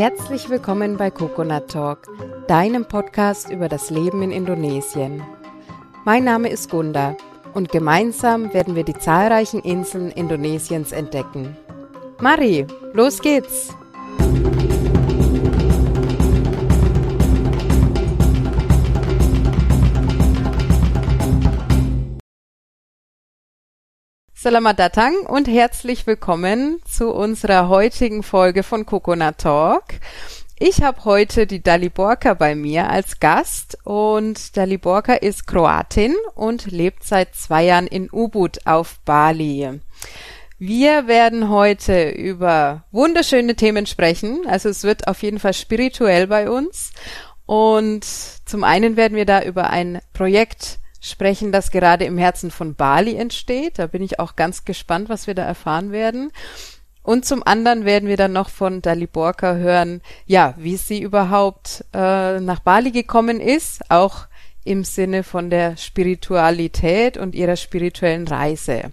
Herzlich willkommen bei Coconut Talk, deinem Podcast über das Leben in Indonesien. Mein Name ist Gunda und gemeinsam werden wir die zahlreichen Inseln Indonesiens entdecken. Mari, los geht's! Selamat datang und herzlich willkommen zu unserer heutigen Folge von Coconut Talk. Ich habe heute die Daliborka bei mir als Gast und Daliborka ist Kroatin und lebt seit zwei Jahren in Ubud auf Bali. Wir werden heute über wunderschöne Themen sprechen. Also es wird auf jeden Fall spirituell bei uns. Und zum einen werden wir da über ein Projekt sprechen, das gerade im Herzen von Bali entsteht. Da bin ich auch ganz gespannt, was wir da erfahren werden. Und zum anderen werden wir dann noch von Dali Borka hören, ja, wie sie überhaupt äh, nach Bali gekommen ist, auch im Sinne von der Spiritualität und ihrer spirituellen Reise.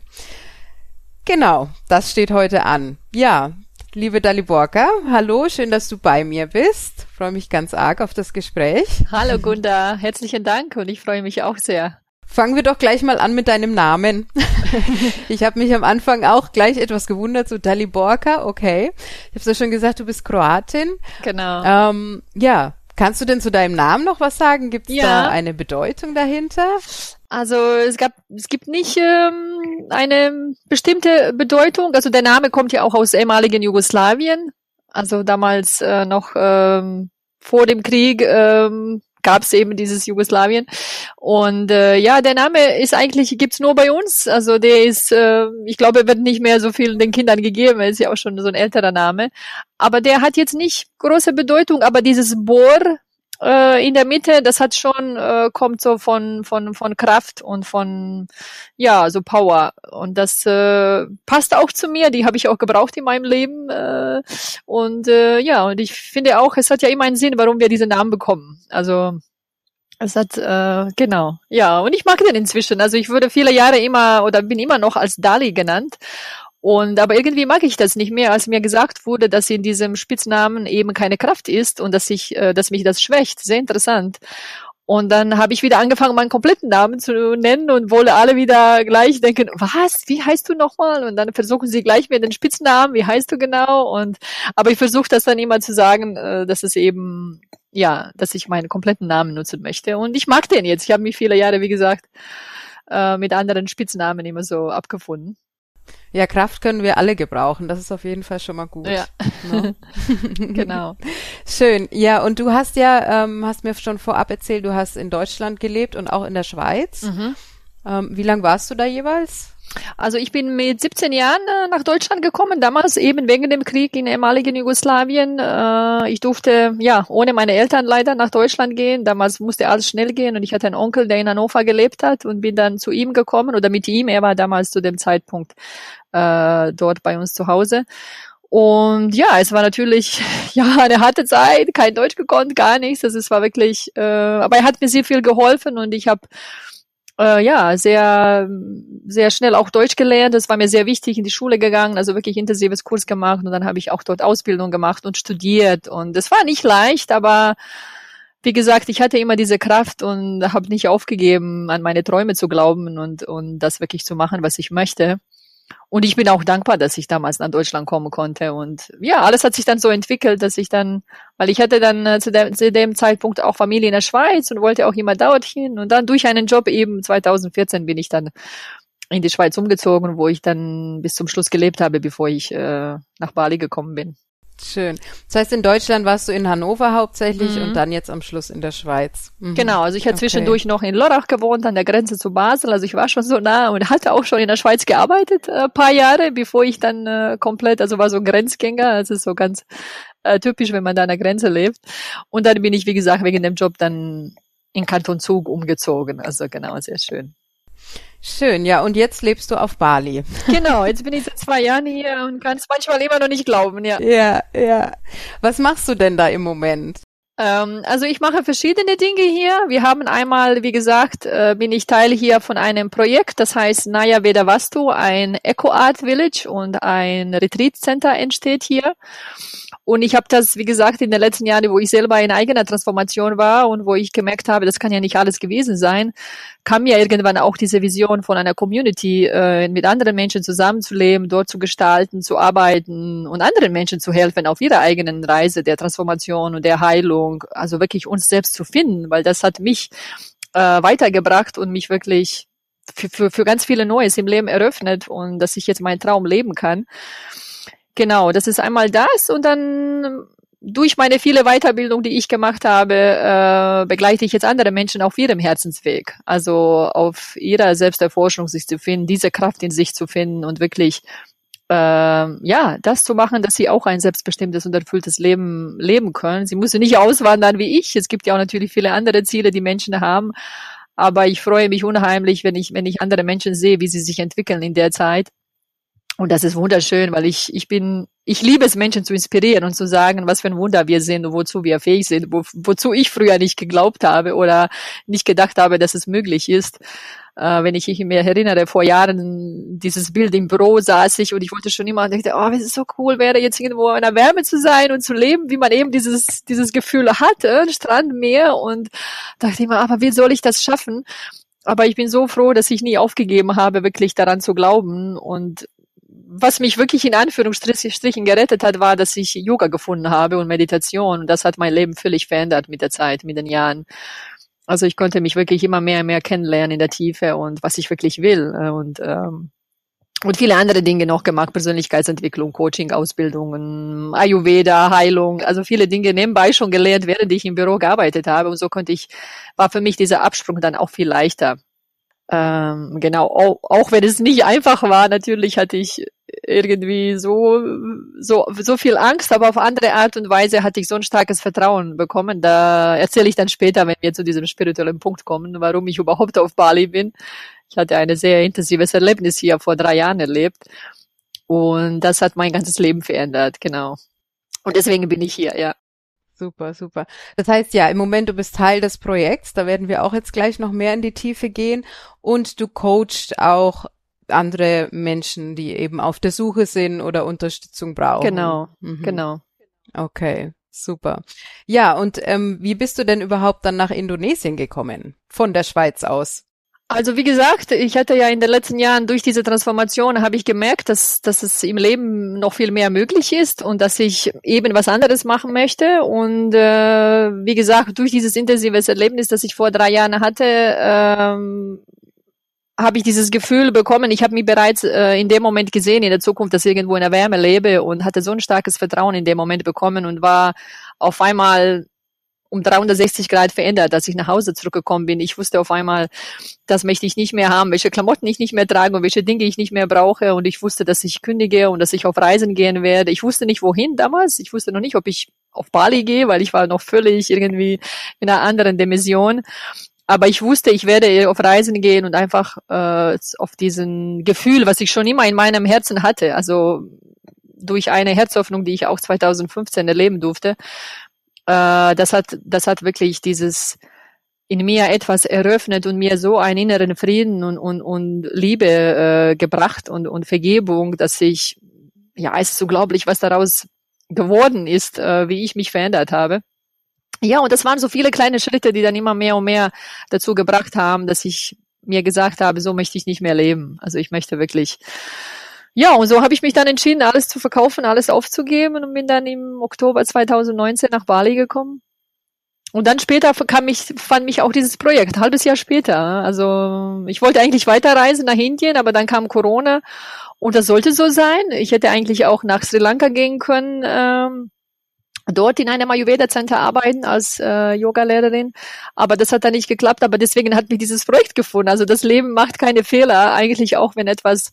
Genau, das steht heute an. Ja, liebe Daliborka, hallo, schön, dass du bei mir bist. Freue mich ganz arg auf das Gespräch. Hallo Gunda, herzlichen Dank und ich freue mich auch sehr. Fangen wir doch gleich mal an mit deinem Namen. ich habe mich am Anfang auch gleich etwas gewundert, so Daliborka, okay. Ich habe ja schon gesagt, du bist Kroatin. Genau. Ähm, ja, kannst du denn zu deinem Namen noch was sagen? Gibt es ja. da eine Bedeutung dahinter? Also es gab, es gibt nicht ähm, eine bestimmte Bedeutung. Also der Name kommt ja auch aus ehemaligen Jugoslawien. Also damals äh, noch ähm, vor dem Krieg ähm, gab es eben dieses Jugoslawien. Und äh, ja, der Name ist eigentlich, gibt's nur bei uns. Also der ist, äh, ich glaube, wird nicht mehr so viel den Kindern gegeben, er ist ja auch schon so ein älterer Name. Aber der hat jetzt nicht große Bedeutung, aber dieses Bohr, äh, in der Mitte, das hat schon, äh, kommt so von, von, von Kraft und von, ja, so Power. Und das äh, passt auch zu mir, die habe ich auch gebraucht in meinem Leben. Äh, und äh, ja, und ich finde auch, es hat ja immer einen Sinn, warum wir diese Namen bekommen. Also es hat, äh, genau, ja, und ich mag den inzwischen. Also ich wurde viele Jahre immer oder bin immer noch als Dali genannt. Und aber irgendwie mag ich das nicht mehr, als mir gesagt wurde, dass in diesem Spitznamen eben keine Kraft ist und dass ich, äh, dass mich das schwächt. Sehr interessant. Und dann habe ich wieder angefangen, meinen kompletten Namen zu nennen und wollte alle wieder gleich denken, was, wie heißt du nochmal? Und dann versuchen sie gleich mir den Spitznamen, wie heißt du genau? Und aber ich versuche das dann immer zu sagen, äh, dass es eben, ja, dass ich meinen kompletten Namen nutzen möchte. Und ich mag den jetzt. Ich habe mich viele Jahre, wie gesagt, äh, mit anderen Spitznamen immer so abgefunden. Ja, Kraft können wir alle gebrauchen. Das ist auf jeden Fall schon mal gut. Ja. Ne? genau. Schön. Ja, und du hast ja, ähm, hast mir schon vorab erzählt, du hast in Deutschland gelebt und auch in der Schweiz. Mhm. Ähm, wie lang warst du da jeweils? Also ich bin mit 17 Jahren äh, nach Deutschland gekommen, damals eben wegen dem Krieg in ehemaligen Jugoslawien. Äh, ich durfte ja ohne meine Eltern leider nach Deutschland gehen. Damals musste alles schnell gehen und ich hatte einen Onkel, der in Hannover gelebt hat und bin dann zu ihm gekommen oder mit ihm. Er war damals zu dem Zeitpunkt äh, dort bei uns zu Hause. Und ja, es war natürlich ja eine harte Zeit, kein Deutsch gekonnt, gar nichts. Also es war wirklich, äh, aber er hat mir sehr viel geholfen und ich habe äh, ja, sehr, sehr schnell auch Deutsch gelernt. Das war mir sehr wichtig, in die Schule gegangen, also wirklich intensives Kurs gemacht und dann habe ich auch dort Ausbildung gemacht und studiert. Und es war nicht leicht, aber wie gesagt, ich hatte immer diese Kraft und habe nicht aufgegeben, an meine Träume zu glauben und, und das wirklich zu machen, was ich möchte. Und ich bin auch dankbar, dass ich damals nach Deutschland kommen konnte. Und ja, alles hat sich dann so entwickelt, dass ich dann, weil ich hatte dann äh, zu, dem, zu dem Zeitpunkt auch Familie in der Schweiz und wollte auch immer dorthin. Und dann durch einen Job eben 2014 bin ich dann in die Schweiz umgezogen, wo ich dann bis zum Schluss gelebt habe, bevor ich äh, nach Bali gekommen bin. Schön. Das heißt, in Deutschland warst du in Hannover hauptsächlich mhm. und dann jetzt am Schluss in der Schweiz. Mhm. Genau, also ich habe okay. zwischendurch noch in Lörrach gewohnt, an der Grenze zu Basel. Also ich war schon so nah und hatte auch schon in der Schweiz gearbeitet, äh, paar Jahre, bevor ich dann äh, komplett, also war so Grenzgänger. Also so ganz äh, typisch, wenn man da an der Grenze lebt. Und dann bin ich, wie gesagt, wegen dem Job dann in Kanton Zug umgezogen. Also genau, sehr schön. Schön, ja, und jetzt lebst du auf Bali. Genau, jetzt bin ich seit zwei Jahren hier und kann es manchmal immer noch nicht glauben, ja. Ja, ja. Was machst du denn da im Moment? Ähm, also ich mache verschiedene Dinge hier. Wir haben einmal, wie gesagt, äh, bin ich Teil hier von einem Projekt, das heißt Naya Vedavastu, ein Eco Art Village und ein Retreat Center entsteht hier. Und ich habe das, wie gesagt, in den letzten Jahren, wo ich selber in eigener Transformation war und wo ich gemerkt habe, das kann ja nicht alles gewesen sein, kam mir irgendwann auch diese Vision von einer Community, äh, mit anderen Menschen zusammenzuleben, dort zu gestalten, zu arbeiten und anderen Menschen zu helfen auf ihrer eigenen Reise der Transformation und der Heilung, also wirklich uns selbst zu finden, weil das hat mich äh, weitergebracht und mich wirklich für, für, für ganz viele Neues im Leben eröffnet und dass ich jetzt meinen Traum leben kann. Genau, das ist einmal das und dann durch meine viele Weiterbildung, die ich gemacht habe, äh, begleite ich jetzt andere Menschen auf ihrem Herzensweg. Also auf ihrer Selbsterforschung sich zu finden, diese Kraft in sich zu finden und wirklich äh, ja, das zu machen, dass sie auch ein selbstbestimmtes und erfülltes Leben leben können. Sie müssen nicht auswandern wie ich. Es gibt ja auch natürlich viele andere Ziele, die Menschen haben. Aber ich freue mich unheimlich, wenn ich, wenn ich andere Menschen sehe, wie sie sich entwickeln in der Zeit und das ist wunderschön, weil ich, ich bin, ich liebe es, Menschen zu inspirieren und zu sagen, was für ein Wunder wir sind und wozu wir fähig sind, wo, wozu ich früher nicht geglaubt habe oder nicht gedacht habe, dass es möglich ist. Äh, wenn ich mich erinnere, vor Jahren dieses Bild im Büro saß ich und ich wollte schon immer und dachte, oh, es ist so cool wäre, jetzt irgendwo in der Wärme zu sein und zu leben, wie man eben dieses, dieses Gefühl hatte, Strand, Meer und dachte immer, aber wie soll ich das schaffen? Aber ich bin so froh, dass ich nie aufgegeben habe, wirklich daran zu glauben und was mich wirklich in Anführungsstrichen gerettet hat, war, dass ich Yoga gefunden habe und Meditation. Das hat mein Leben völlig verändert mit der Zeit, mit den Jahren. Also ich konnte mich wirklich immer mehr und mehr kennenlernen in der Tiefe und was ich wirklich will. Und, ähm, und viele andere Dinge noch gemacht, Persönlichkeitsentwicklung, Coaching, Ausbildungen, Ayurveda, Heilung, also viele Dinge nebenbei schon gelernt, während ich im Büro gearbeitet habe. Und so konnte ich, war für mich dieser Absprung dann auch viel leichter. Ähm, genau, auch, auch wenn es nicht einfach war, natürlich hatte ich irgendwie so, so, so viel Angst, aber auf andere Art und Weise hatte ich so ein starkes Vertrauen bekommen. Da erzähle ich dann später, wenn wir zu diesem spirituellen Punkt kommen, warum ich überhaupt auf Bali bin. Ich hatte ein sehr intensives Erlebnis hier vor drei Jahren erlebt. Und das hat mein ganzes Leben verändert, genau. Und deswegen bin ich hier, ja. Super, super. Das heißt ja, im Moment du bist Teil des Projekts, da werden wir auch jetzt gleich noch mehr in die Tiefe gehen und du coachst auch andere Menschen, die eben auf der Suche sind oder Unterstützung brauchen. Genau, mhm. genau. Okay, super. Ja, und ähm, wie bist du denn überhaupt dann nach Indonesien gekommen? Von der Schweiz aus? Also wie gesagt, ich hatte ja in den letzten Jahren durch diese Transformation habe ich gemerkt, dass, dass es im Leben noch viel mehr möglich ist und dass ich eben was anderes machen möchte. Und äh, wie gesagt, durch dieses intensives Erlebnis, das ich vor drei Jahren hatte, ähm, habe ich dieses Gefühl bekommen, ich habe mich bereits äh, in dem Moment gesehen, in der Zukunft, dass ich irgendwo in der Wärme lebe und hatte so ein starkes Vertrauen in dem Moment bekommen und war auf einmal um 360 Grad verändert, als ich nach Hause zurückgekommen bin. Ich wusste auf einmal, das möchte ich nicht mehr haben, welche Klamotten ich nicht mehr trage und welche Dinge ich nicht mehr brauche. Und ich wusste, dass ich kündige und dass ich auf Reisen gehen werde. Ich wusste nicht, wohin damals. Ich wusste noch nicht, ob ich auf Bali gehe, weil ich war noch völlig irgendwie in einer anderen Dimension. Aber ich wusste, ich werde auf Reisen gehen und einfach äh, auf diesen Gefühl, was ich schon immer in meinem Herzen hatte, also durch eine Herzöffnung, die ich auch 2015 erleben durfte, äh, das hat, das hat wirklich dieses in mir etwas eröffnet und mir so einen inneren Frieden und, und, und Liebe äh, gebracht und, und Vergebung, dass ich, ja, es ist unglaublich, was daraus geworden ist, äh, wie ich mich verändert habe. Ja, und das waren so viele kleine Schritte, die dann immer mehr und mehr dazu gebracht haben, dass ich mir gesagt habe, so möchte ich nicht mehr leben. Also ich möchte wirklich ja, und so habe ich mich dann entschieden, alles zu verkaufen, alles aufzugeben und bin dann im Oktober 2019 nach Bali gekommen. Und dann später kam mich, fand mich auch dieses Projekt, ein halbes Jahr später. Also ich wollte eigentlich weiterreisen nach Indien, aber dann kam Corona und das sollte so sein. Ich hätte eigentlich auch nach Sri Lanka gehen können, ähm, dort in einem Ayurveda Center arbeiten als äh, Yoga-Lehrerin, aber das hat dann nicht geklappt. Aber deswegen hat mich dieses Projekt gefunden. Also das Leben macht keine Fehler, eigentlich auch wenn etwas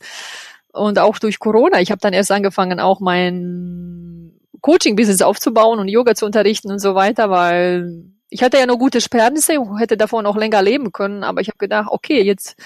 und auch durch Corona. Ich habe dann erst angefangen, auch mein Coaching-Business aufzubauen und Yoga zu unterrichten und so weiter, weil ich hatte ja nur gute Sperrnisse, hätte davon auch länger leben können, aber ich habe gedacht, okay, jetzt,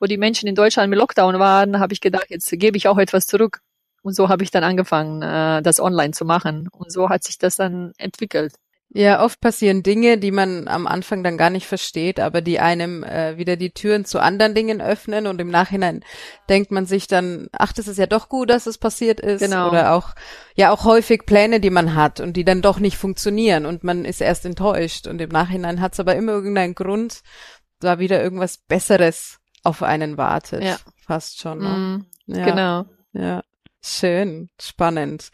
wo die Menschen in Deutschland mit Lockdown waren, habe ich gedacht, jetzt gebe ich auch etwas zurück. Und so habe ich dann angefangen, äh, das online zu machen. Und so hat sich das dann entwickelt. Ja, oft passieren Dinge, die man am Anfang dann gar nicht versteht, aber die einem äh, wieder die Türen zu anderen Dingen öffnen und im Nachhinein denkt man sich dann, ach, das ist ja doch gut, dass es passiert ist. Genau. Oder auch, ja, auch häufig Pläne, die man hat und die dann doch nicht funktionieren und man ist erst enttäuscht und im Nachhinein hat es aber immer irgendeinen Grund, da wieder irgendwas Besseres auf einen wartet. Ja. Fast schon. Ne? Mm, Ja. Genau. Ja, schön, spannend.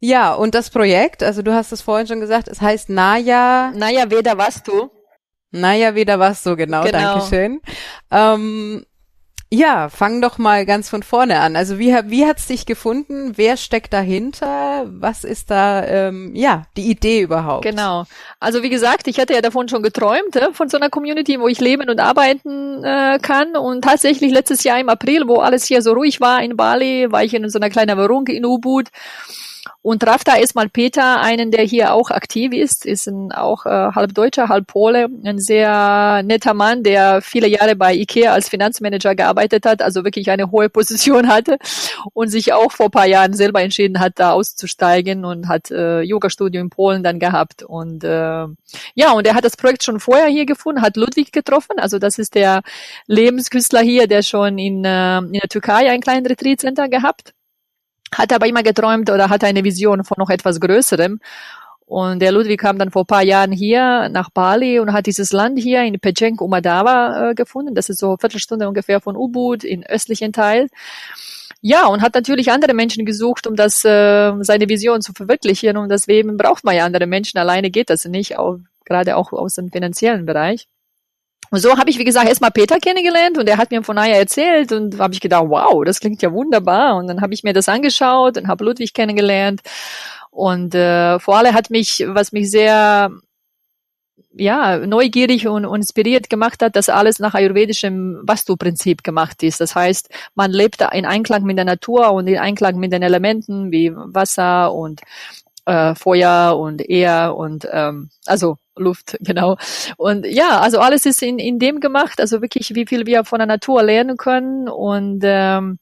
Ja, und das Projekt, also du hast es vorhin schon gesagt, es heißt Naya, Naja, weder was du. Naya wieder was, so genau, Genau. Dankeschön. Ähm, ja, fang doch mal ganz von vorne an. Also wie, wie hat's dich gefunden? Wer steckt dahinter? Was ist da, ähm, ja, die Idee überhaupt? Genau. Also wie gesagt, ich hatte ja davon schon geträumt, äh, von so einer Community, wo ich leben und arbeiten äh, kann. Und tatsächlich letztes Jahr im April, wo alles hier so ruhig war in Bali, war ich in so einer kleinen Wohnung in Ubud und traf da erstmal Peter, einen, der hier auch aktiv ist, ist ein auch äh, halb Deutscher, halb Pole, ein sehr netter Mann, der viele Jahre bei IKEA als Finanzmanager gearbeitet hat, also wirklich eine hohe Position hatte und sich auch vor paar Jahren selber entschieden hat, da auszusteigen und hat äh, Yoga-Studio in Polen dann gehabt. Und äh, ja, und er hat das Projekt schon vorher hier gefunden, hat Ludwig getroffen, also das ist der Lebenskünstler hier, der schon in, äh, in der Türkei ein kleines Retreat-Center gehabt hat aber immer geträumt oder hatte eine Vision von noch etwas Größerem. Und der Ludwig kam dann vor paar Jahren hier nach Bali und hat dieses Land hier in Peceng Umadawa äh, gefunden. Das ist so eine Viertelstunde ungefähr von Ubud im östlichen Teil. Ja, und hat natürlich andere Menschen gesucht, um das äh, seine Vision zu verwirklichen. Und deswegen braucht man ja andere Menschen. Alleine geht das nicht, auch, gerade auch aus dem finanziellen Bereich. Und so habe ich, wie gesagt, erstmal Peter kennengelernt und er hat mir von Naya erzählt und habe ich gedacht, wow, das klingt ja wunderbar. Und dann habe ich mir das angeschaut und habe Ludwig kennengelernt. Und äh, vor allem hat mich, was mich sehr ja, neugierig und, und inspiriert gemacht hat, dass alles nach ayurvedischem Vastu-Prinzip gemacht ist. Das heißt, man lebt in Einklang mit der Natur und in Einklang mit den Elementen wie Wasser und äh, Feuer und Ehr und ähm, also Luft, genau. Und ja, also alles ist in, in dem gemacht, also wirklich, wie viel wir von der Natur lernen können und ähm,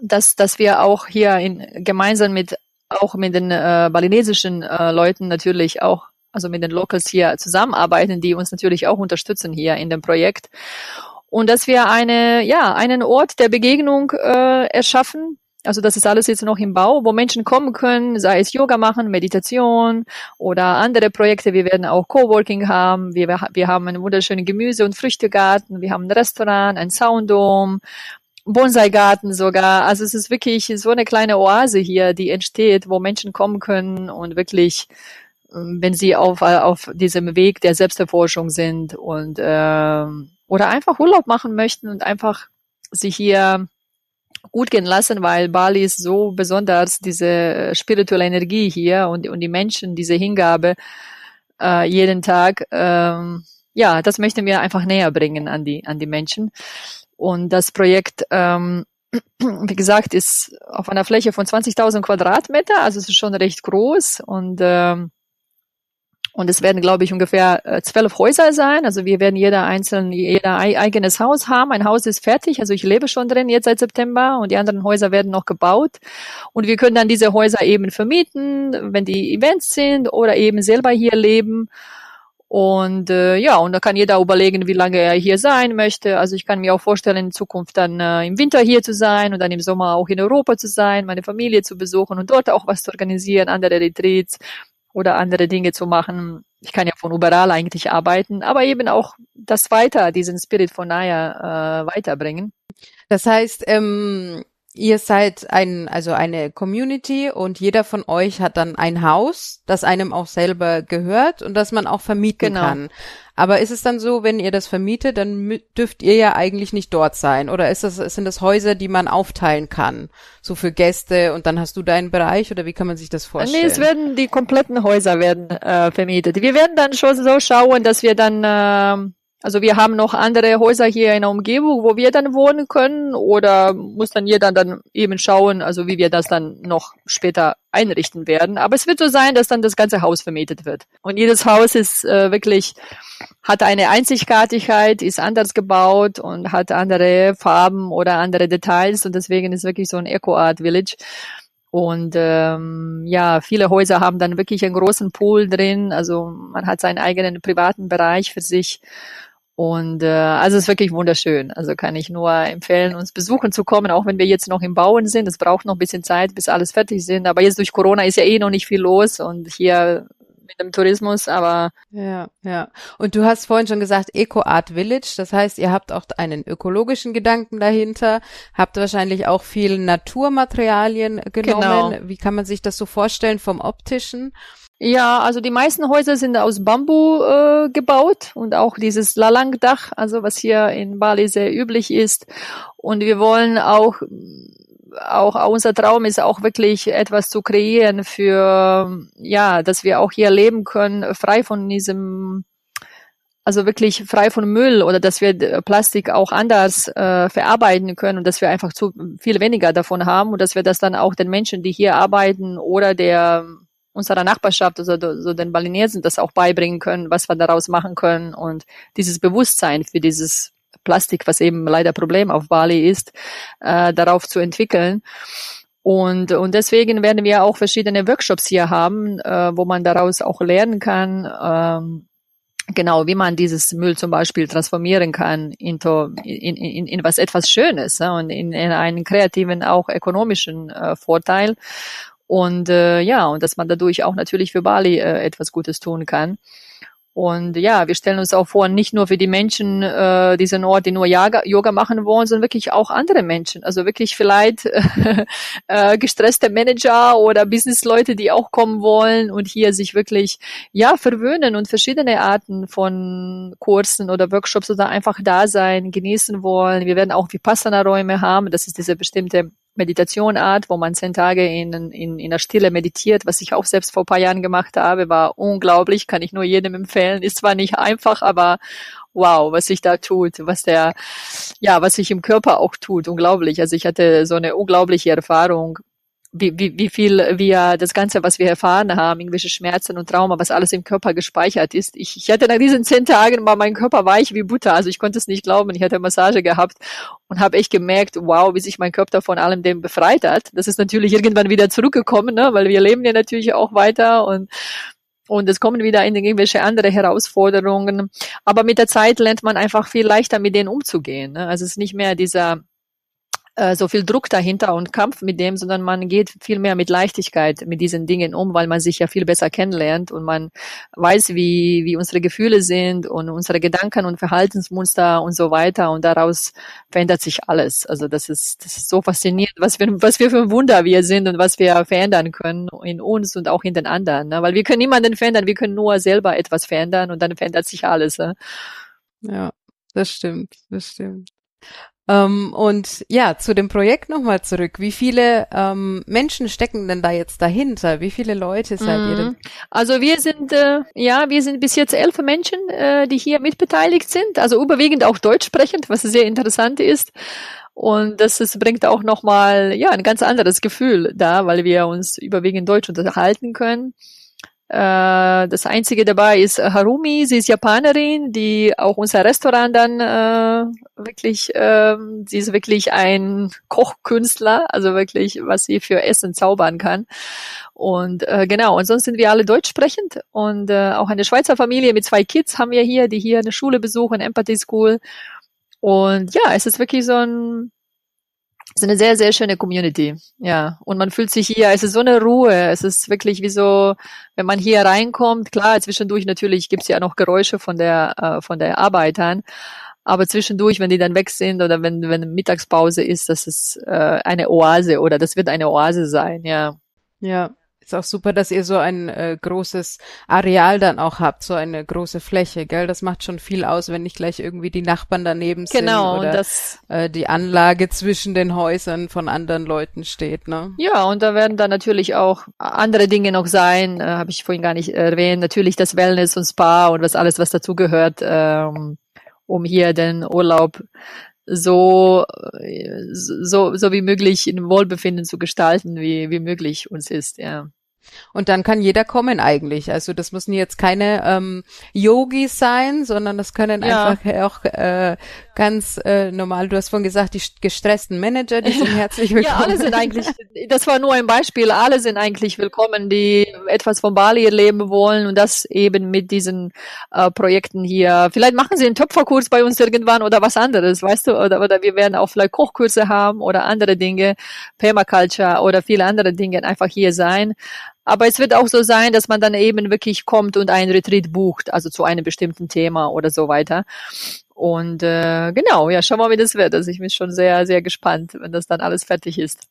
dass, dass wir auch hier in, gemeinsam mit auch mit den äh, balinesischen äh, Leuten natürlich auch, also mit den Locals hier zusammenarbeiten, die uns natürlich auch unterstützen hier in dem Projekt. Und dass wir eine, ja, einen Ort der Begegnung äh, erschaffen, also das ist alles jetzt noch im Bau, wo Menschen kommen können, sei es Yoga machen, Meditation oder andere Projekte. Wir werden auch Coworking haben. Wir, wir haben einen wunderschönen Gemüse- und Früchtegarten. Wir haben ein Restaurant, ein Sounddom, Bonsai-Garten sogar. Also es ist wirklich so eine kleine Oase hier, die entsteht, wo Menschen kommen können und wirklich, ähm, wenn sie auf, auf diesem Weg der Selbsterforschung sind und ähm, oder einfach Urlaub machen möchten und einfach sich hier gut gehen lassen, weil Bali ist so besonders, diese spirituelle Energie hier und, und die Menschen, diese Hingabe äh, jeden Tag. Ähm, ja, das möchten wir einfach näher bringen an die, an die Menschen. Und das Projekt, ähm, wie gesagt, ist auf einer Fläche von 20.000 Quadratmeter, also es ist schon recht groß und ähm, und es werden, glaube ich, ungefähr äh, zwölf Häuser sein. Also wir werden jeder einzeln, jeder eigenes Haus haben. Ein Haus ist fertig, also ich lebe schon drin jetzt seit September und die anderen Häuser werden noch gebaut. Und wir können dann diese Häuser eben vermieten, wenn die Events sind oder eben selber hier leben. Und äh, ja, und da kann jeder überlegen, wie lange er hier sein möchte. Also ich kann mir auch vorstellen, in Zukunft dann äh, im Winter hier zu sein und dann im Sommer auch in Europa zu sein, meine Familie zu besuchen und dort auch was zu organisieren, andere Retreats oder andere Dinge zu machen. Ich kann ja von überall eigentlich arbeiten, aber eben auch das weiter, diesen Spirit von Naya äh, weiterbringen. Das heißt, ähm, ihr seid ein, also eine Community und jeder von euch hat dann ein Haus, das einem auch selber gehört und das man auch vermieten Genau. kann. Aber ist es dann so, wenn ihr das vermietet, dann dürft ihr ja eigentlich nicht dort sein? Oder ist das, sind das Häuser, die man aufteilen kann? So für Gäste und dann hast du deinen Bereich oder wie kann man sich das vorstellen? Nee, es werden die kompletten Häuser werden äh, vermietet. Wir werden dann schon so schauen, dass wir dann ähm, also wir haben noch andere Häuser hier in der Umgebung, wo wir dann wohnen können oder muss dann jeder dann eben schauen, also wie wir das dann noch später einrichten werden. Aber es wird so sein, dass dann das ganze Haus vermietet wird. Und jedes Haus ist äh, wirklich, hat eine Einzigartigkeit, ist anders gebaut und hat andere Farben oder andere Details und deswegen ist wirklich so ein Eco-Art Village. Und ähm, ja, viele Häuser haben dann wirklich einen großen Pool drin. Also man hat seinen eigenen privaten Bereich für sich. Und äh, also es ist wirklich wunderschön. Also kann ich nur empfehlen, uns besuchen zu kommen, auch wenn wir jetzt noch im Bauen sind. Es braucht noch ein bisschen Zeit, bis alles fertig sind. Aber jetzt durch Corona ist ja eh noch nicht viel los und hier mit dem Tourismus, aber ja, ja. Und du hast vorhin schon gesagt Eco Art Village, das heißt, ihr habt auch einen ökologischen Gedanken dahinter, habt wahrscheinlich auch viel Naturmaterialien genommen. Genau. Wie kann man sich das so vorstellen vom optischen? Ja, also die meisten Häuser sind aus Bambu äh, gebaut und auch dieses Lalang-Dach, also was hier in Bali sehr üblich ist. Und wir wollen auch auch unser Traum ist auch wirklich etwas zu kreieren für, ja, dass wir auch hier leben können, frei von diesem, also wirklich frei von Müll oder dass wir Plastik auch anders äh, verarbeiten können und dass wir einfach zu viel weniger davon haben und dass wir das dann auch den Menschen, die hier arbeiten oder der unserer Nachbarschaft, also so den Balinesen das auch beibringen können, was wir daraus machen können und dieses Bewusstsein für dieses Plastik, was eben leider Problem auf Bali ist, äh, darauf zu entwickeln. Und, und deswegen werden wir auch verschiedene Workshops hier haben, äh, wo man daraus auch lernen kann, ähm, genau, wie man dieses Müll zum Beispiel transformieren kann into, in, in, in was etwas Schönes ja, und in, in einen kreativen, auch ökonomischen äh, Vorteil. Und äh, ja, und dass man dadurch auch natürlich für Bali äh, etwas Gutes tun kann. Und ja, wir stellen uns auch vor, nicht nur für die Menschen äh, diesen Ort, die nur Yoga, Yoga machen wollen, sondern wirklich auch andere Menschen. Also wirklich vielleicht äh, gestresste Manager oder Businessleute, die auch kommen wollen und hier sich wirklich ja verwöhnen und verschiedene Arten von Kursen oder Workshops oder einfach da sein, genießen wollen. Wir werden auch Vipassana-Räume haben. Das ist diese bestimmte Meditationart, wo man zehn Tage in, in, in der Stille meditiert, was ich auch selbst vor paar Jahren gemacht habe, war unglaublich, kann ich nur jedem empfehlen. Ist zwar nicht einfach, aber wow, was sich da tut, was der, ja, was sich im Körper auch tut, unglaublich. Also ich hatte so eine unglaubliche Erfahrung wie, wie, wie viel wir das Ganze, was wir erfahren haben, irgendwelche Schmerzen und Trauma, was alles im Körper gespeichert ist. Ich, ich hatte nach diesen zehn Tagen war mein Körper weich wie Butter. Also ich konnte es nicht glauben. Ich hatte Massage gehabt und habe echt gemerkt, wow, wie sich mein Körper von allem dem befreit hat. Das ist natürlich irgendwann wieder zurückgekommen, ne? weil wir leben ja natürlich auch weiter und und es kommen wieder in irgendwelche andere Herausforderungen. Aber mit der Zeit lernt man einfach viel leichter mit denen umzugehen. Ne? Also es ist nicht mehr dieser äh, so viel Druck dahinter und Kampf mit dem, sondern man geht viel mehr mit Leichtigkeit mit diesen Dingen um, weil man sich ja viel besser kennenlernt und man weiß, wie, wie unsere Gefühle sind und unsere Gedanken und Verhaltensmuster und so weiter und daraus verändert sich alles. Also das ist, das ist so faszinierend, was wir, was wir für ein Wunder wir sind und was wir verändern können in uns und auch in den anderen, ne? weil wir können niemanden verändern, wir können nur selber etwas verändern und dann verändert sich alles. Ne? Ja, das stimmt, das stimmt. Ähm, und ja, zu dem Projekt nochmal zurück. Wie viele ähm, Menschen stecken denn da jetzt dahinter? Wie viele Leute seid mhm. ihr denn? Also wir sind, äh, ja, wir sind bis jetzt elf Menschen, äh, die hier mitbeteiligt sind. Also überwiegend auch deutsch sprechend, was sehr interessant ist. Und das ist, bringt auch nochmal, ja, ein ganz anderes Gefühl da, weil wir uns überwiegend deutsch unterhalten können. Äh, das einzige dabei ist Harumi, sie ist Japanerin, die auch unser Restaurant dann äh, wirklich, äh, sie ist wirklich ein Kochkünstler, also wirklich, was sie für Essen zaubern kann. Und äh, genau, und sonst sind wir alle deutsch sprechend und äh, auch eine Schweizer Familie mit zwei Kids haben wir hier, die hier eine Schule besuchen, Empathy School. Und ja, es ist wirklich so ein ist eine sehr, sehr schöne Community. Ja. Und man fühlt sich hier, es ist so eine Ruhe. Es ist wirklich wie so, wenn man hier reinkommt, klar, zwischendurch natürlich gibt's ja noch Geräusche von der, äh, von der Arbeitern. Aber zwischendurch, wenn die dann weg sind oder wenn, wenn Mittagspause ist, das ist äh, eine Oase oder das wird eine Oase sein, ja. Ja. Ist auch super, dass ihr so ein äh, großes Areal dann auch habt, so eine große Fläche, gell? Das macht schon viel aus, wenn nicht gleich irgendwie die Nachbarn daneben sind genau, oder das, äh, die Anlage zwischen den Häusern von anderen Leuten steht, ne? Ja, und da werden dann natürlich auch andere Dinge noch sein, äh, habe ich vorhin gar nicht erwähnt. Natürlich das Wellness und Spa und was alles, was dazugehört, ähm, um hier den Urlaub so, so, so wie möglich in Wohlbefinden zu gestalten, wie, wie möglich uns ist, ja. Und dann kann jeder kommen eigentlich. Also das müssen jetzt keine ähm, Yogis sein, sondern das können ja. einfach auch äh, ganz äh, normal, du hast vorhin gesagt, die gestressten Manager, die sind herzlich willkommen. ja, alle sind eigentlich, das war nur ein Beispiel, alle sind eigentlich willkommen, die etwas von Bali erleben wollen und das eben mit diesen äh, Projekten hier. Vielleicht machen sie einen Töpferkurs bei uns irgendwann oder was anderes, weißt du, oder, oder wir werden auch vielleicht Kochkurse haben oder andere Dinge, Permaculture oder viele andere Dinge einfach hier sein. Aber es wird auch so sein, dass man dann eben wirklich kommt und einen Retreat bucht, also zu einem bestimmten Thema oder so weiter. Und äh, genau, ja, schauen wir mal, wie das wird. Also ich bin schon sehr, sehr gespannt, wenn das dann alles fertig ist.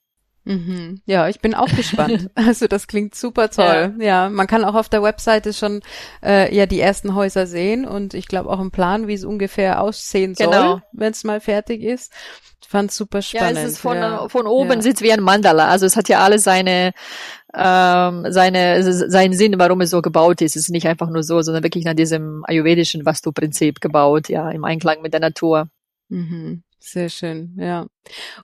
Mhm. Ja, ich bin auch gespannt. Also das klingt super toll. Ja. ja, man kann auch auf der Webseite schon äh, ja die ersten Häuser sehen und ich glaube auch einen Plan, wie es ungefähr aussehen soll, genau. wenn es mal fertig ist. Ich fand super spannend. Ja, es ist von, ja. von oben ja. sieht wie ein Mandala. Also es hat ja alles seine ähm, seine, seinen Sinn, warum es so gebaut ist. Es ist nicht einfach nur so, sondern wirklich nach diesem ayurvedischen Vastu-Prinzip gebaut, ja, im Einklang mit der Natur. Mhm. Sehr schön, ja.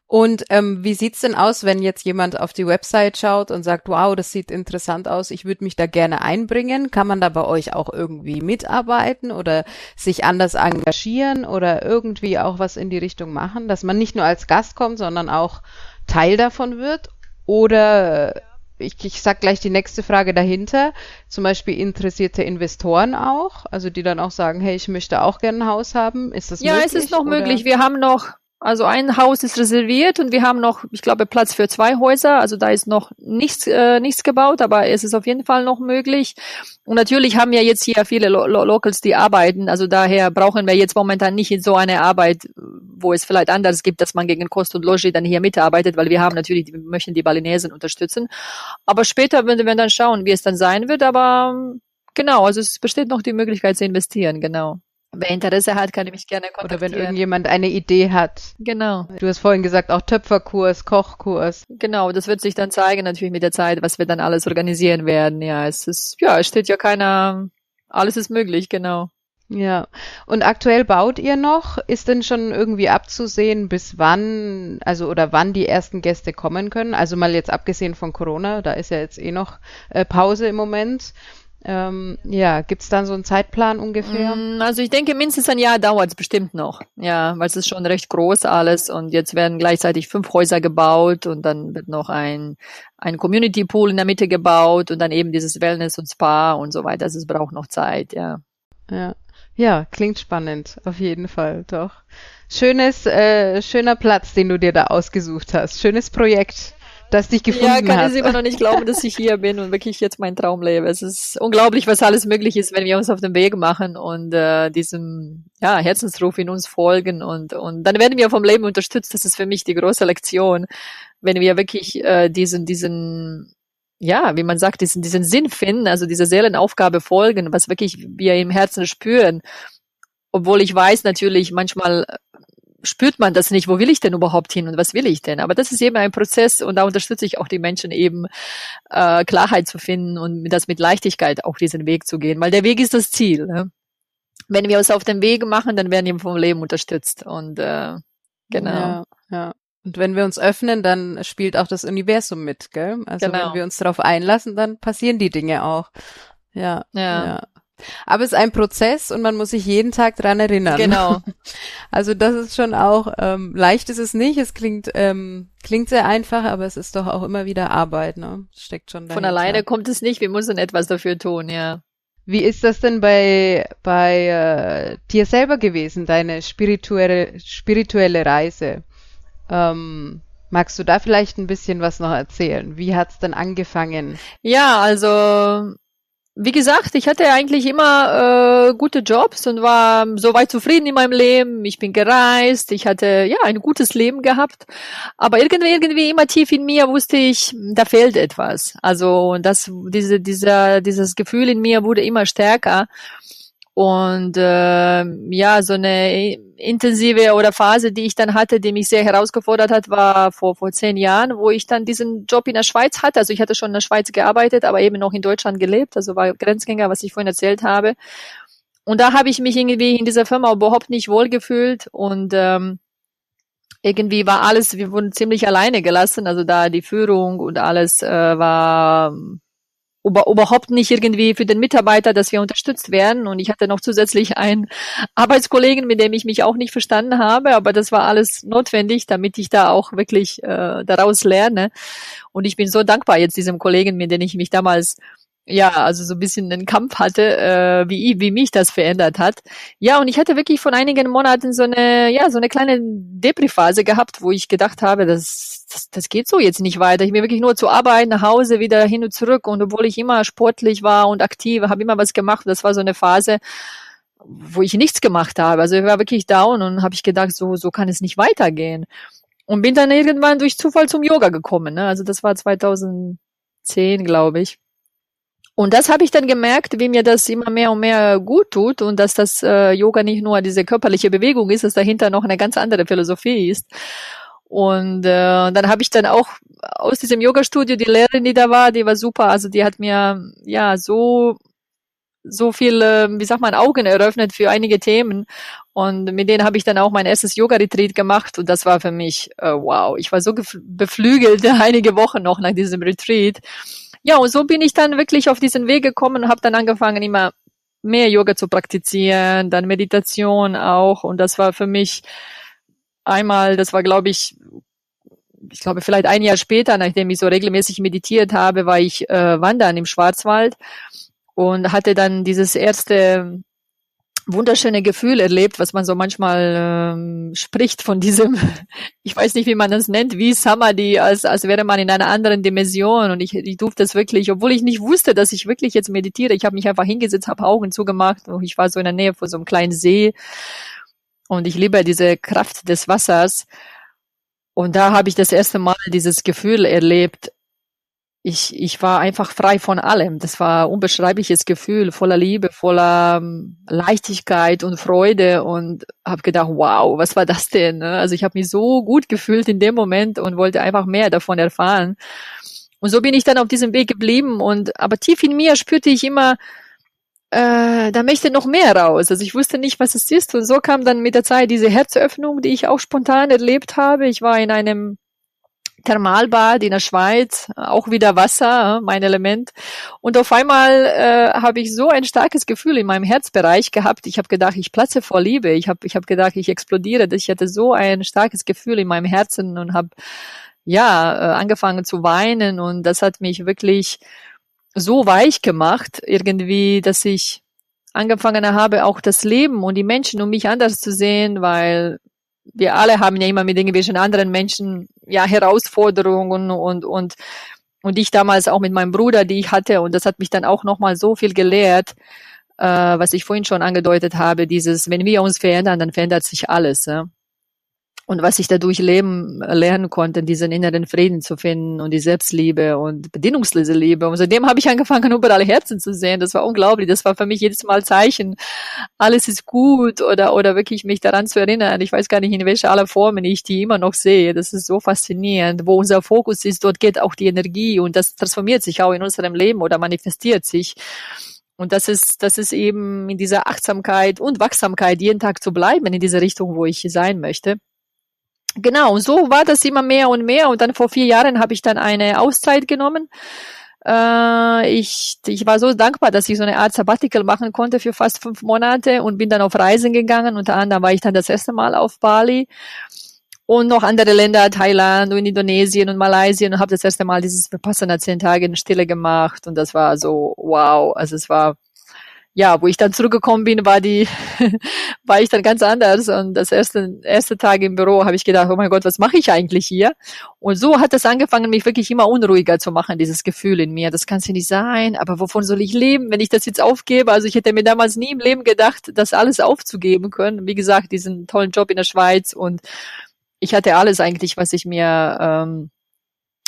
Und ähm, wie sieht's denn aus, wenn jetzt jemand auf die Website schaut und sagt, wow, das sieht interessant aus, ich würde mich da gerne einbringen? Kann man da bei euch auch irgendwie mitarbeiten oder sich anders engagieren oder irgendwie auch was in die Richtung machen, dass man nicht nur als Gast kommt, sondern auch Teil davon wird? Oder ich, ich sag gleich die nächste Frage dahinter. Zum Beispiel interessierte Investoren auch, also die dann auch sagen, hey, ich möchte auch gerne ein Haus haben. Ist das ja, möglich? Ja, es ist noch oder? möglich. Wir haben noch also ein Haus ist reserviert und wir haben noch, ich glaube, Platz für zwei Häuser. Also da ist noch nichts, äh, nichts gebaut, aber es ist auf jeden Fall noch möglich. Und natürlich haben wir jetzt hier viele Lo Lo Locals, die arbeiten. Also daher brauchen wir jetzt momentan nicht in so eine Arbeit, wo es vielleicht anders gibt, dass man gegen Kost und Logi dann hier mitarbeitet, weil wir haben natürlich, wir möchten die Balinesen unterstützen. Aber später würden wir dann schauen, wie es dann sein wird. Aber genau, also es besteht noch die Möglichkeit zu investieren, genau. Wer Interesse hat, kann mich gerne kontaktieren. Oder wenn irgendjemand eine Idee hat. Genau. Du hast vorhin gesagt, auch Töpferkurs, Kochkurs. Genau, das wird sich dann zeigen natürlich mit der Zeit, was wir dann alles organisieren werden. Ja, es ist, ja, es steht ja keiner, alles ist möglich, genau. Ja. Und aktuell baut ihr noch? Ist denn schon irgendwie abzusehen, bis wann, also oder wann die ersten Gäste kommen können? Also mal jetzt abgesehen von Corona, da ist ja jetzt eh noch äh, Pause im Moment. Ähm, ja, gibt's dann so einen Zeitplan ungefähr? Mm, also ich denke, mindestens ein Jahr dauert es bestimmt noch. Ja, weil es ist schon recht groß alles und jetzt werden gleichzeitig fünf Häuser gebaut und dann wird noch ein, ein Community Pool in der Mitte gebaut und dann eben dieses Wellness und Spa und so weiter. Also es braucht noch Zeit, ja. Ja. Ja, klingt spannend, auf jeden Fall, doch. Schönes, äh, schöner Platz, den du dir da ausgesucht hast. Schönes Projekt das dich gefunden hat. Ja, kann ich immer noch nicht glauben, dass ich hier bin und wirklich jetzt meinen Traum lebe. Es ist unglaublich, was alles möglich ist, wenn wir uns auf den Weg machen und äh, diesem ja, Herzensruf in uns folgen und, und dann werden wir vom Leben unterstützt. Das ist für mich die große Lektion, wenn wir wirklich äh, diesen, diesen ja, wie man sagt, diesen, diesen Sinn finden, also dieser Seelenaufgabe folgen, was wirklich wir im Herzen spüren. Obwohl ich weiß natürlich, manchmal spürt man das nicht, wo will ich denn überhaupt hin und was will ich denn? Aber das ist eben ein Prozess und da unterstütze ich auch die Menschen eben, äh, Klarheit zu finden und das mit Leichtigkeit auch diesen Weg zu gehen, weil der Weg ist das Ziel. Ne? Wenn wir uns auf den Weg machen, dann werden wir vom Leben unterstützt und äh, genau. Ja, ja. Und wenn wir uns öffnen, dann spielt auch das Universum mit, gell? Also genau. wenn wir uns darauf einlassen, dann passieren die Dinge auch. Ja, ja. ja. Aber es ist ein Prozess und man muss sich jeden Tag dran erinnern. Genau. Also das ist schon auch, ähm, leicht ist es nicht, es klingt, ähm, klingt sehr einfach, aber es ist doch auch immer wieder Arbeit, ne? Steckt schon dahinter. Von alleine kommt es nicht, wir müssen etwas dafür tun, ja. Wie ist das denn bei, bei äh, dir selber gewesen, deine spirituelle, spirituelle Reise? Ähm, magst du da vielleicht ein bisschen was noch erzählen? Wie hat's denn angefangen? Ja, also wie gesagt, ich hatte eigentlich immer äh, gute Jobs und war soweit zufrieden in meinem Leben. Ich bin gereist, ich hatte ja ein gutes Leben gehabt, aber irgendwie irgendwie immer tief in mir wusste ich, da fehlt etwas. Also das diese dieser dieses Gefühl in mir wurde immer stärker und äh, ja, so eine intensive oder Phase, die ich dann hatte, die mich sehr herausgefordert hat, war vor, vor zehn Jahren, wo ich dann diesen Job in der Schweiz hatte. Also ich hatte schon in der Schweiz gearbeitet, aber eben noch in Deutschland gelebt, also war Grenzgänger, was ich vorhin erzählt habe. Und da habe ich mich irgendwie in dieser Firma überhaupt nicht wohlgefühlt und ähm, irgendwie war alles, wir wurden ziemlich alleine gelassen. Also da die Führung und alles äh, war überhaupt nicht irgendwie für den Mitarbeiter, dass wir unterstützt werden. Und ich hatte noch zusätzlich einen Arbeitskollegen, mit dem ich mich auch nicht verstanden habe, aber das war alles notwendig, damit ich da auch wirklich äh, daraus lerne. Und ich bin so dankbar jetzt diesem Kollegen, mit dem ich mich damals ja, also so ein bisschen einen Kampf hatte, äh, wie, wie mich das verändert hat. Ja, und ich hatte wirklich von einigen Monaten so eine, ja, so eine kleine Depri-Phase gehabt, wo ich gedacht habe, das, das, das geht so jetzt nicht weiter. Ich bin wirklich nur zur Arbeit, nach Hause, wieder hin und zurück. Und obwohl ich immer sportlich war und aktiv, habe immer was gemacht. Das war so eine Phase, wo ich nichts gemacht habe. Also ich war wirklich down und habe ich gedacht, so, so kann es nicht weitergehen. Und bin dann irgendwann durch Zufall zum Yoga gekommen. Ne? Also das war 2010, glaube ich. Und das habe ich dann gemerkt, wie mir das immer mehr und mehr gut tut und dass das äh, Yoga nicht nur diese körperliche Bewegung ist, dass dahinter noch eine ganz andere Philosophie ist. Und äh, dann habe ich dann auch aus diesem Yoga-Studio die Lehrerin, die da war, die war super. Also die hat mir ja so so viel, äh, wie sagt man, Augen eröffnet für einige Themen. Und mit denen habe ich dann auch mein erstes Yoga-Retreat gemacht. Und das war für mich, äh, wow, ich war so beflügelt einige Wochen noch nach diesem Retreat. Ja, und so bin ich dann wirklich auf diesen Weg gekommen und habe dann angefangen, immer mehr Yoga zu praktizieren, dann Meditation auch. Und das war für mich einmal, das war, glaube ich, ich glaube, vielleicht ein Jahr später, nachdem ich so regelmäßig meditiert habe, war ich äh, wandern im Schwarzwald und hatte dann dieses erste wunderschöne Gefühl erlebt, was man so manchmal ähm, spricht von diesem, ich weiß nicht, wie man das nennt, wie Samadhi, als, als wäre man in einer anderen Dimension. Und ich, ich durfte das wirklich, obwohl ich nicht wusste, dass ich wirklich jetzt meditiere. Ich habe mich einfach hingesetzt, habe Augen zugemacht und ich war so in der Nähe von so einem kleinen See. Und ich liebe diese Kraft des Wassers. Und da habe ich das erste Mal dieses Gefühl erlebt, ich, ich war einfach frei von allem. Das war unbeschreibliches Gefühl, voller Liebe, voller ähm, Leichtigkeit und Freude und habe gedacht, wow, was war das denn? Ne? Also ich habe mich so gut gefühlt in dem Moment und wollte einfach mehr davon erfahren. Und so bin ich dann auf diesem Weg geblieben und aber tief in mir spürte ich immer, äh, da möchte noch mehr raus. Also ich wusste nicht, was es ist. Und so kam dann mit der Zeit diese Herzöffnung, die ich auch spontan erlebt habe. Ich war in einem Thermalbad in der Schweiz, auch wieder Wasser, mein Element. Und auf einmal äh, habe ich so ein starkes Gefühl in meinem Herzbereich gehabt. Ich habe gedacht, ich platze vor Liebe. Ich habe ich hab gedacht, ich explodiere. Ich hatte so ein starkes Gefühl in meinem Herzen und habe ja äh, angefangen zu weinen. Und das hat mich wirklich so weich gemacht, irgendwie, dass ich angefangen habe, auch das Leben und die Menschen um mich anders zu sehen, weil wir alle haben ja immer mit irgendwelchen anderen Menschen ja Herausforderungen und und und ich damals auch mit meinem Bruder, die ich hatte und das hat mich dann auch nochmal so viel gelehrt, äh, was ich vorhin schon angedeutet habe, dieses, wenn wir uns verändern, dann verändert sich alles. Ja? Und was ich dadurch leben, lernen konnte, diesen inneren Frieden zu finden und die Selbstliebe und bedingungslose Liebe. Und seitdem habe ich angefangen, überall Herzen zu sehen. Das war unglaublich. Das war für mich jedes Mal Zeichen. Alles ist gut oder, oder wirklich mich daran zu erinnern. Ich weiß gar nicht, in welcher aller Formen ich die immer noch sehe. Das ist so faszinierend. Wo unser Fokus ist, dort geht auch die Energie und das transformiert sich auch in unserem Leben oder manifestiert sich. Und das ist, das ist eben in dieser Achtsamkeit und Wachsamkeit jeden Tag zu bleiben in dieser Richtung, wo ich sein möchte. Genau, so war das immer mehr und mehr. Und dann vor vier Jahren habe ich dann eine Auszeit genommen. Äh, ich, ich war so dankbar, dass ich so eine Art Sabbatical machen konnte für fast fünf Monate und bin dann auf Reisen gegangen. Unter anderem war ich dann das erste Mal auf Bali und noch andere Länder, Thailand und Indonesien und Malaysia und habe das erste Mal dieses Vipassana zehn Tage in Stille gemacht und das war so wow. Also es war ja, wo ich dann zurückgekommen bin, war die, war ich dann ganz anders. Und das erste, erste Tag im Büro habe ich gedacht, oh mein Gott, was mache ich eigentlich hier? Und so hat es angefangen, mich wirklich immer unruhiger zu machen, dieses Gefühl in mir. Das kann es ja nicht sein, aber wovon soll ich leben, wenn ich das jetzt aufgebe? Also ich hätte mir damals nie im Leben gedacht, das alles aufzugeben können. Wie gesagt, diesen tollen Job in der Schweiz und ich hatte alles eigentlich, was ich mir ähm,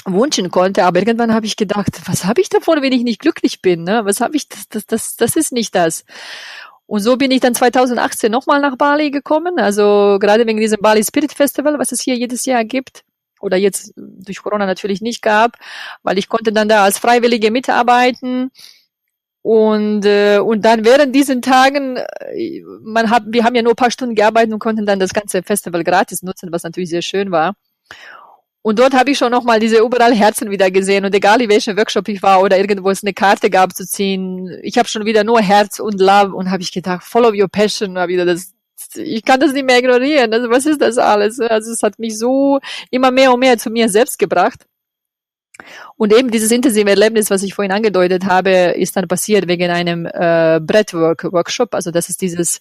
wünschen konnte. Aber irgendwann habe ich gedacht, was habe ich davon, wenn ich nicht glücklich bin? Ne? Was habe ich? Das, das, das, das ist nicht das. Und so bin ich dann 2018 nochmal nach Bali gekommen. Also gerade wegen diesem Bali Spirit Festival, was es hier jedes Jahr gibt oder jetzt durch Corona natürlich nicht gab, weil ich konnte dann da als Freiwillige mitarbeiten. Und, äh, und dann während diesen Tagen, äh, man hat, wir haben ja nur ein paar Stunden gearbeitet und konnten dann das ganze Festival gratis nutzen, was natürlich sehr schön war. Und dort habe ich schon nochmal diese überall Herzen wieder gesehen. Und egal in welchem Workshop ich war oder irgendwo es eine Karte gab zu ziehen, ich habe schon wieder nur Herz und Love und habe ich gedacht, follow your passion, war wieder das. Ich kann das nicht mehr ignorieren. Also was ist das alles? Also es hat mich so immer mehr und mehr zu mir selbst gebracht. Und eben dieses intensive Erlebnis, was ich vorhin angedeutet habe, ist dann passiert wegen einem äh, Breathwork-Workshop. Also das ist dieses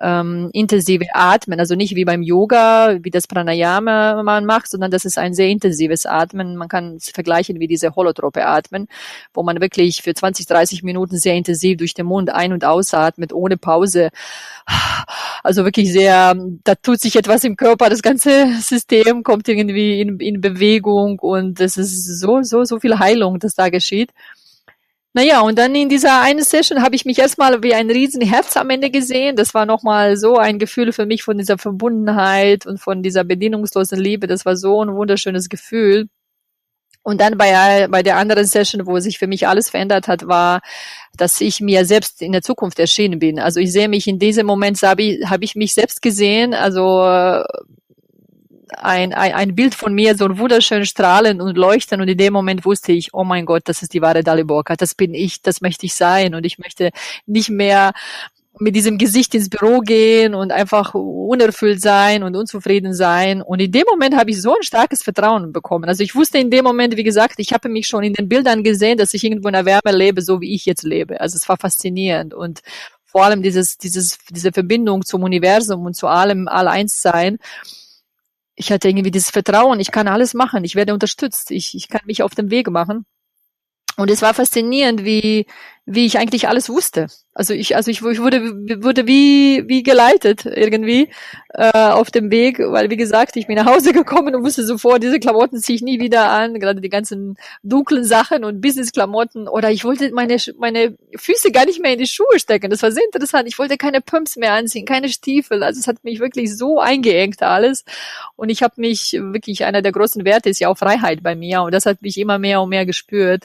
ähm, intensive Atmen, also nicht wie beim Yoga, wie das Pranayama man macht, sondern das ist ein sehr intensives Atmen. Man kann es vergleichen wie diese holotrope Atmen, wo man wirklich für 20, 30 Minuten sehr intensiv durch den Mund ein- und ausatmet, ohne Pause. Also wirklich sehr, da tut sich etwas im Körper, das ganze System kommt irgendwie in, in Bewegung und es ist so, so, so viel Heilung, das da geschieht. Naja, und dann in dieser einen Session habe ich mich erstmal wie ein Riesenherz am Ende gesehen. Das war nochmal so ein Gefühl für mich von dieser Verbundenheit und von dieser bedienungslosen Liebe. Das war so ein wunderschönes Gefühl. Und dann bei, bei der anderen Session, wo sich für mich alles verändert hat, war, dass ich mir selbst in der Zukunft erschienen bin. Also ich sehe mich in diesem Moment, habe ich, hab ich mich selbst gesehen, also ein, ein, ein Bild von mir, so ein wunderschön strahlen und leuchten. Und in dem Moment wusste ich, oh mein Gott, das ist die wahre Daliborka, das bin ich, das möchte ich sein. Und ich möchte nicht mehr mit diesem Gesicht ins Büro gehen und einfach unerfüllt sein und unzufrieden sein. Und in dem Moment habe ich so ein starkes Vertrauen bekommen. Also ich wusste in dem Moment, wie gesagt, ich habe mich schon in den Bildern gesehen, dass ich irgendwo in der Wärme lebe, so wie ich jetzt lebe. Also es war faszinierend und vor allem dieses, dieses, diese Verbindung zum Universum und zu allem, all eins sein ich hatte irgendwie dieses Vertrauen, ich kann alles machen, ich werde unterstützt, ich, ich kann mich auf den Weg machen. Und es war faszinierend, wie, wie ich eigentlich alles wusste. Also ich, also ich, ich wurde, wurde wie, wie geleitet irgendwie äh, auf dem Weg, weil wie gesagt, ich bin nach Hause gekommen und wusste sofort, diese Klamotten ziehe ich nie wieder an, gerade die ganzen dunklen Sachen und Business-Klamotten. Oder ich wollte meine, meine Füße gar nicht mehr in die Schuhe stecken. Das war sehr interessant. Ich wollte keine Pumps mehr anziehen, keine Stiefel. Also es hat mich wirklich so eingeengt alles. Und ich habe mich wirklich, einer der großen Werte ist ja auch Freiheit bei mir. Und das hat mich immer mehr und mehr gespürt.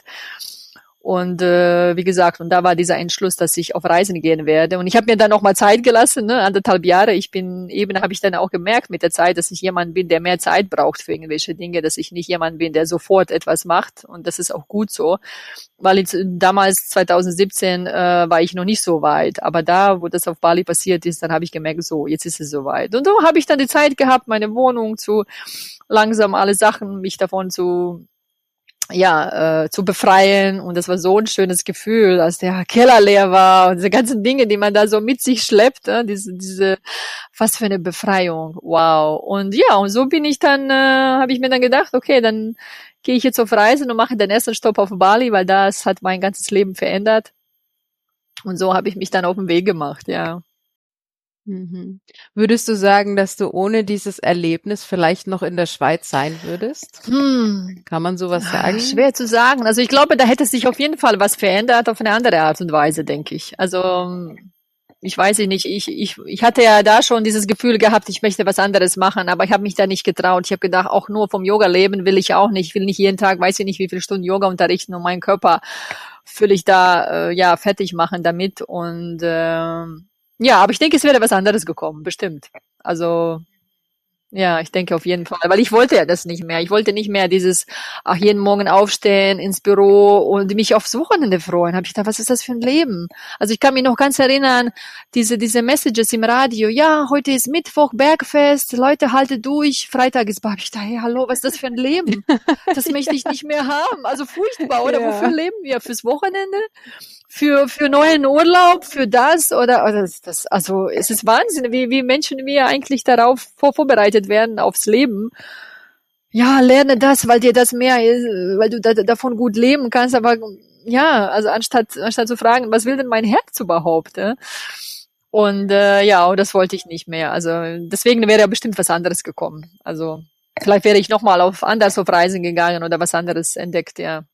Und äh, wie gesagt, und da war dieser Entschluss, dass ich auf Reisen gehen werde. Und ich habe mir dann noch mal Zeit gelassen, ne, anderthalb Jahre. Ich bin eben, habe ich dann auch gemerkt mit der Zeit, dass ich jemand bin, der mehr Zeit braucht für irgendwelche Dinge, dass ich nicht jemand bin, der sofort etwas macht. Und das ist auch gut so, weil jetzt, damals 2017 äh, war ich noch nicht so weit. Aber da, wo das auf Bali passiert ist, dann habe ich gemerkt, so jetzt ist es soweit. Und so habe ich dann die Zeit gehabt, meine Wohnung zu langsam alle Sachen, mich davon zu ja, äh, zu befreien. Und das war so ein schönes Gefühl, als der Keller leer war und diese ganzen Dinge, die man da so mit sich schleppt, äh, diese, diese, was für eine Befreiung. Wow. Und ja, und so bin ich dann, äh, habe ich mir dann gedacht, okay, dann gehe ich jetzt auf Reisen und mache den ersten Stopp auf Bali, weil das hat mein ganzes Leben verändert. Und so habe ich mich dann auf den Weg gemacht, ja. Mhm. Würdest du sagen, dass du ohne dieses Erlebnis vielleicht noch in der Schweiz sein würdest? Hm. Kann man sowas ah, sagen? Schwer zu sagen. Also ich glaube, da hätte sich auf jeden Fall was verändert auf eine andere Art und Weise, denke ich. Also ich weiß nicht, ich, ich, ich hatte ja da schon dieses Gefühl gehabt, ich möchte was anderes machen, aber ich habe mich da nicht getraut. Ich habe gedacht, auch nur vom Yoga leben will ich auch nicht. Ich will nicht jeden Tag, weiß ich nicht, wie viele Stunden Yoga unterrichten und meinen Körper völlig da äh, ja fertig machen damit und äh, ja, aber ich denke, es wäre was anderes gekommen, bestimmt. Also ja, ich denke auf jeden Fall, weil ich wollte ja das nicht mehr. Ich wollte nicht mehr dieses, ach, jeden Morgen aufstehen ins Büro und mich aufs Wochenende freuen. Habe ich gedacht, was ist das für ein Leben? Also ich kann mich noch ganz erinnern, diese, diese Messages im Radio. Ja, heute ist Mittwoch, Bergfest, Leute, halte durch. Freitag ist, hab ich da, hey, hallo, was ist das für ein Leben? Das möchte ich nicht mehr haben. Also furchtbar, oder? Ja. Wofür leben wir? Fürs Wochenende? Für, für neuen Urlaub, für das oder, oder das, also es ist Wahnsinn, wie, wie Menschen wir eigentlich darauf vor, vorbereitet werden aufs Leben. Ja, lerne das, weil dir das mehr ist, weil du da, davon gut leben kannst, aber ja, also anstatt, anstatt zu fragen, was will denn mein Herz überhaupt? Äh? Und äh, ja, das wollte ich nicht mehr. Also deswegen wäre ja bestimmt was anderes gekommen. Also vielleicht wäre ich nochmal auf anders auf Reisen gegangen oder was anderes entdeckt, ja.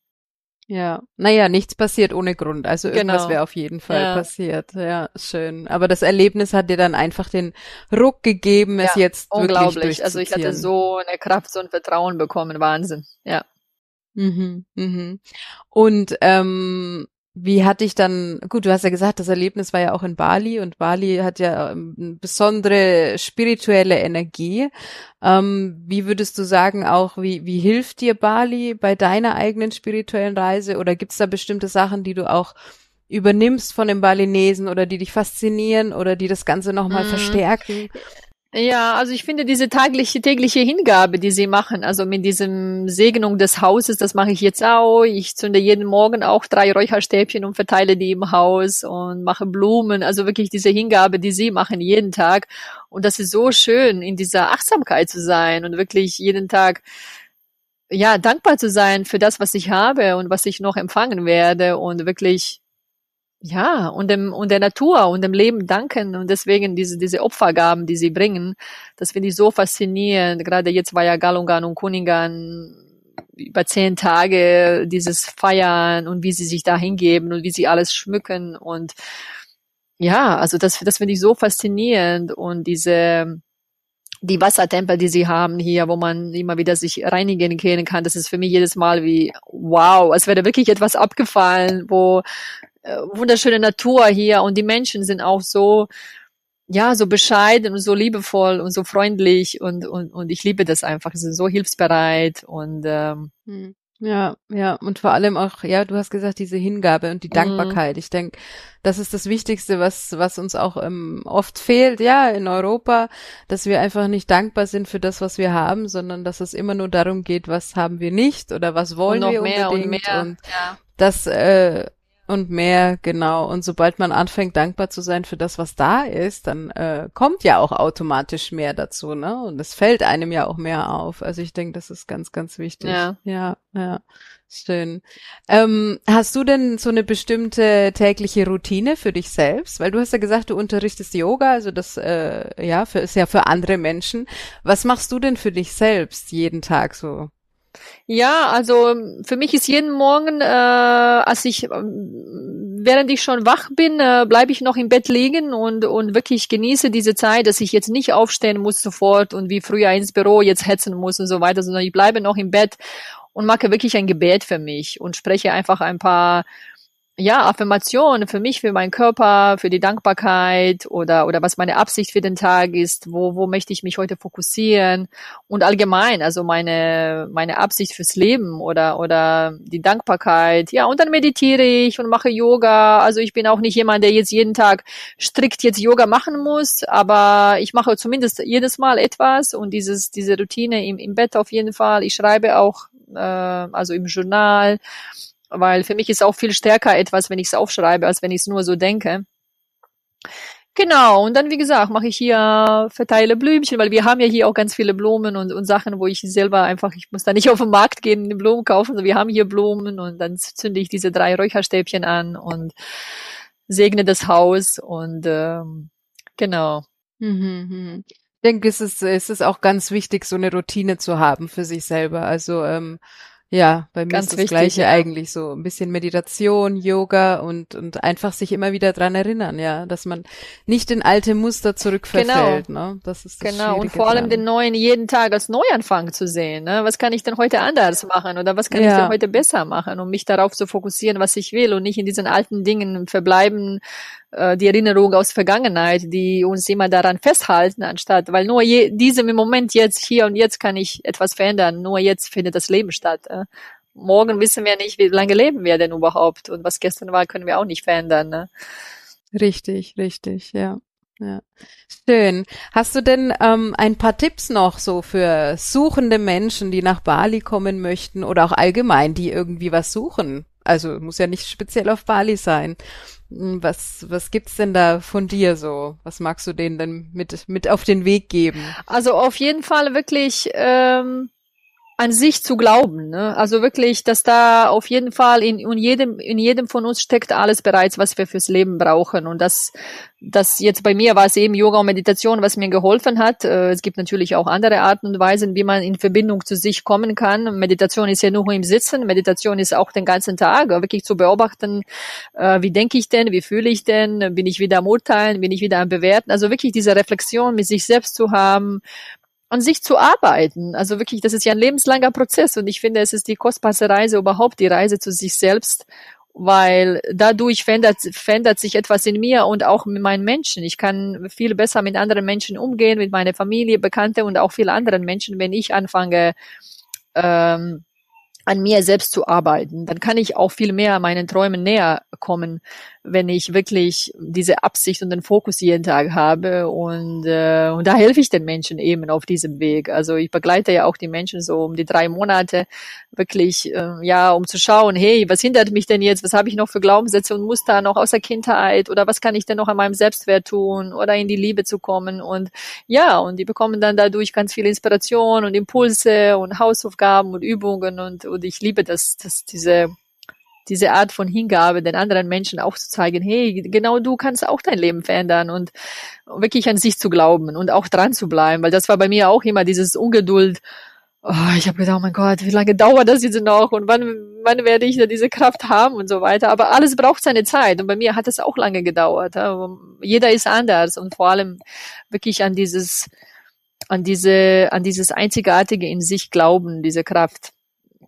Ja, naja, nichts passiert ohne Grund. Also irgendwas genau. wäre auf jeden Fall ja. passiert. Ja, schön. Aber das Erlebnis hat dir dann einfach den Ruck gegeben, es ja, jetzt unglaublich. Also ich hatte so eine Kraft, so ein Vertrauen bekommen, Wahnsinn. Ja. Mhm, mhm. Und ähm, wie hat dich dann, gut, du hast ja gesagt, das Erlebnis war ja auch in Bali und Bali hat ja ähm, eine besondere spirituelle Energie. Ähm, wie würdest du sagen auch, wie, wie hilft dir Bali bei deiner eigenen spirituellen Reise oder gibt es da bestimmte Sachen, die du auch übernimmst von den Balinesen oder die dich faszinieren oder die das Ganze nochmal mm. verstärken? Ja, also ich finde diese tägliche, tägliche Hingabe, die sie machen, also mit diesem Segnung des Hauses, das mache ich jetzt auch. Ich zünde jeden Morgen auch drei Räucherstäbchen und verteile die im Haus und mache Blumen. Also wirklich diese Hingabe, die sie machen jeden Tag. Und das ist so schön, in dieser Achtsamkeit zu sein und wirklich jeden Tag ja, dankbar zu sein für das, was ich habe und was ich noch empfangen werde und wirklich ja, und dem, und der Natur und dem Leben danken und deswegen diese, diese Opfergaben, die sie bringen, das finde ich so faszinierend. Gerade jetzt war ja Galungan und Kuningan über zehn Tage dieses Feiern und wie sie sich da hingeben und wie sie alles schmücken und ja, also das, das finde ich so faszinierend und diese, die Wassertempel, die sie haben hier, wo man immer wieder sich reinigen können kann, das ist für mich jedes Mal wie wow, als wäre wirklich etwas abgefallen, wo äh, wunderschöne Natur hier und die Menschen sind auch so, ja, so bescheiden und so liebevoll und so freundlich und, und, und ich liebe das einfach. Sie sind so hilfsbereit und ähm, hm. ja, ja, und vor allem auch, ja, du hast gesagt, diese Hingabe und die mhm. Dankbarkeit. Mhm. Ich denke, das ist das Wichtigste, was, was uns auch ähm, oft fehlt, ja, in Europa, dass wir einfach nicht dankbar sind für das, was wir haben, sondern dass es immer nur darum geht, was haben wir nicht oder was wollen wir mehr unbedingt und mehr. Und ja. das äh, und mehr, genau. Und sobald man anfängt, dankbar zu sein für das, was da ist, dann äh, kommt ja auch automatisch mehr dazu, ne? Und es fällt einem ja auch mehr auf. Also ich denke, das ist ganz, ganz wichtig. Ja, ja. ja. Schön. Ähm, hast du denn so eine bestimmte tägliche Routine für dich selbst? Weil du hast ja gesagt, du unterrichtest Yoga, also das äh, ja für, ist ja für andere Menschen. Was machst du denn für dich selbst jeden Tag so? Ja, also für mich ist jeden Morgen, äh, als ich, ähm, während ich schon wach bin, äh, bleibe ich noch im Bett liegen und, und wirklich genieße diese Zeit, dass ich jetzt nicht aufstehen muss sofort und wie früher ins Büro jetzt hetzen muss und so weiter, sondern ich bleibe noch im Bett und mache wirklich ein Gebet für mich und spreche einfach ein paar ja, Affirmation für mich, für meinen Körper, für die Dankbarkeit oder, oder was meine Absicht für den Tag ist, wo, wo möchte ich mich heute fokussieren und allgemein, also meine, meine Absicht fürs Leben oder, oder die Dankbarkeit. Ja, und dann meditiere ich und mache Yoga. Also ich bin auch nicht jemand, der jetzt jeden Tag strikt jetzt Yoga machen muss, aber ich mache zumindest jedes Mal etwas und dieses, diese Routine im, im Bett auf jeden Fall. Ich schreibe auch, äh, also im Journal weil für mich ist auch viel stärker etwas, wenn ich es aufschreibe, als wenn ich es nur so denke. Genau, und dann, wie gesagt, mache ich hier, verteile Blümchen, weil wir haben ja hier auch ganz viele Blumen und, und Sachen, wo ich selber einfach, ich muss da nicht auf den Markt gehen, die Blumen kaufen, wir haben hier Blumen und dann zünde ich diese drei Räucherstäbchen an und segne das Haus und ähm, genau. Mhm, mhm. Ich denke, es ist, es ist auch ganz wichtig, so eine Routine zu haben für sich selber. Also ähm, ja, bei mir Ganz ist das wichtig, Gleiche ja. eigentlich so. Ein bisschen Meditation, Yoga und, und einfach sich immer wieder dran erinnern, ja, dass man nicht in alte Muster zurückverfällt, genau. ne? Das ist das Genau, und vor allem dran. den neuen jeden Tag als Neuanfang zu sehen, ne? Was kann ich denn heute anders machen oder was kann ja. ich denn heute besser machen, um mich darauf zu fokussieren, was ich will und nicht in diesen alten Dingen verbleiben, äh, die Erinnerung aus Vergangenheit, die uns immer daran festhalten, anstatt, weil nur je, diesem im Moment jetzt, hier und jetzt kann ich etwas verändern, nur jetzt findet das Leben statt. Äh. Morgen wissen wir nicht, wie lange leben wir denn überhaupt und was gestern war, können wir auch nicht verändern. Ne? Richtig, richtig, ja. Ja. Schön. Hast du denn ähm, ein paar Tipps noch so für suchende Menschen, die nach Bali kommen möchten oder auch allgemein, die irgendwie was suchen? Also muss ja nicht speziell auf Bali sein. Hm, was, was gibt's denn da von dir so? Was magst du denen denn mit, mit auf den Weg geben? Also auf jeden Fall wirklich ähm, an sich zu glauben. Ne? Also wirklich, dass da auf jeden Fall in, in jedem in jedem von uns steckt alles bereits, was wir fürs Leben brauchen. Und das, das jetzt bei mir war es eben Yoga und Meditation, was mir geholfen hat. Äh, es gibt natürlich auch andere Arten und Weisen, wie man in Verbindung zu sich kommen kann. Meditation ist ja nur im Sitzen. Meditation ist auch den ganzen Tag, wirklich zu beobachten, äh, wie denke ich denn, wie fühle ich denn, bin ich wieder am Urteilen, bin ich wieder am Bewerten. Also wirklich diese Reflexion mit sich selbst zu haben, an sich zu arbeiten. Also wirklich, das ist ja ein lebenslanger Prozess und ich finde, es ist die kostbarste Reise überhaupt, die Reise zu sich selbst weil dadurch verändert, verändert sich etwas in mir und auch mit meinen Menschen. Ich kann viel besser mit anderen Menschen umgehen, mit meiner Familie, Bekannte und auch vielen anderen Menschen, wenn ich anfange, ähm, an mir selbst zu arbeiten. Dann kann ich auch viel mehr meinen Träumen näher kommen, wenn ich wirklich diese Absicht und den Fokus jeden Tag habe. Und, äh, und da helfe ich den Menschen eben auf diesem Weg. Also ich begleite ja auch die Menschen so um die drei Monate wirklich, äh, ja, um zu schauen, hey, was hindert mich denn jetzt? Was habe ich noch für Glaubenssätze und Muster noch aus der Kindheit? Oder was kann ich denn noch an meinem Selbstwert tun? Oder in die Liebe zu kommen? Und ja, und die bekommen dann dadurch ganz viel Inspiration und Impulse und Hausaufgaben und Übungen und, und ich liebe das, das diese diese Art von Hingabe den anderen Menschen auch zu zeigen, hey, genau du kannst auch dein Leben verändern und wirklich an sich zu glauben und auch dran zu bleiben, weil das war bei mir auch immer dieses Ungeduld. Oh, ich habe gedacht, oh mein Gott, wie lange dauert das jetzt noch und wann, wann werde ich da diese Kraft haben und so weiter. Aber alles braucht seine Zeit und bei mir hat es auch lange gedauert. Jeder ist anders und vor allem wirklich an dieses, an diese, an dieses einzigartige in sich glauben, diese Kraft.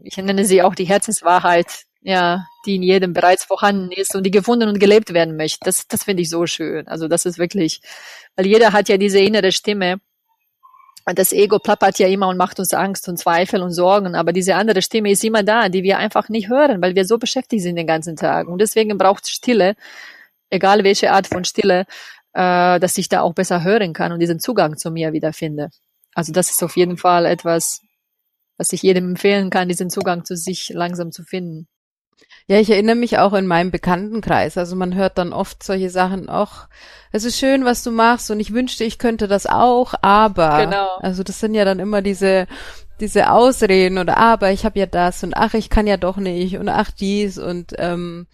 Ich nenne sie auch die Herzenswahrheit, ja, die in jedem bereits vorhanden ist und die gefunden und gelebt werden möchte. Das, das finde ich so schön. Also das ist wirklich, weil jeder hat ja diese innere Stimme. Das Ego plappert ja immer und macht uns Angst und Zweifel und Sorgen. Aber diese andere Stimme ist immer da, die wir einfach nicht hören, weil wir so beschäftigt sind den ganzen Tag. Und deswegen braucht es Stille, egal welche Art von Stille, äh, dass ich da auch besser hören kann und diesen Zugang zu mir wiederfinde. Also das ist auf jeden Fall etwas, was ich jedem empfehlen kann, diesen Zugang zu sich langsam zu finden. Ja, ich erinnere mich auch in meinem Bekanntenkreis. Also man hört dann oft solche Sachen, ach, es ist schön, was du machst und ich wünschte, ich könnte das auch, aber. Genau. Also das sind ja dann immer diese, diese Ausreden oder aber ich habe ja das und ach, ich kann ja doch nicht und ach dies und ähm,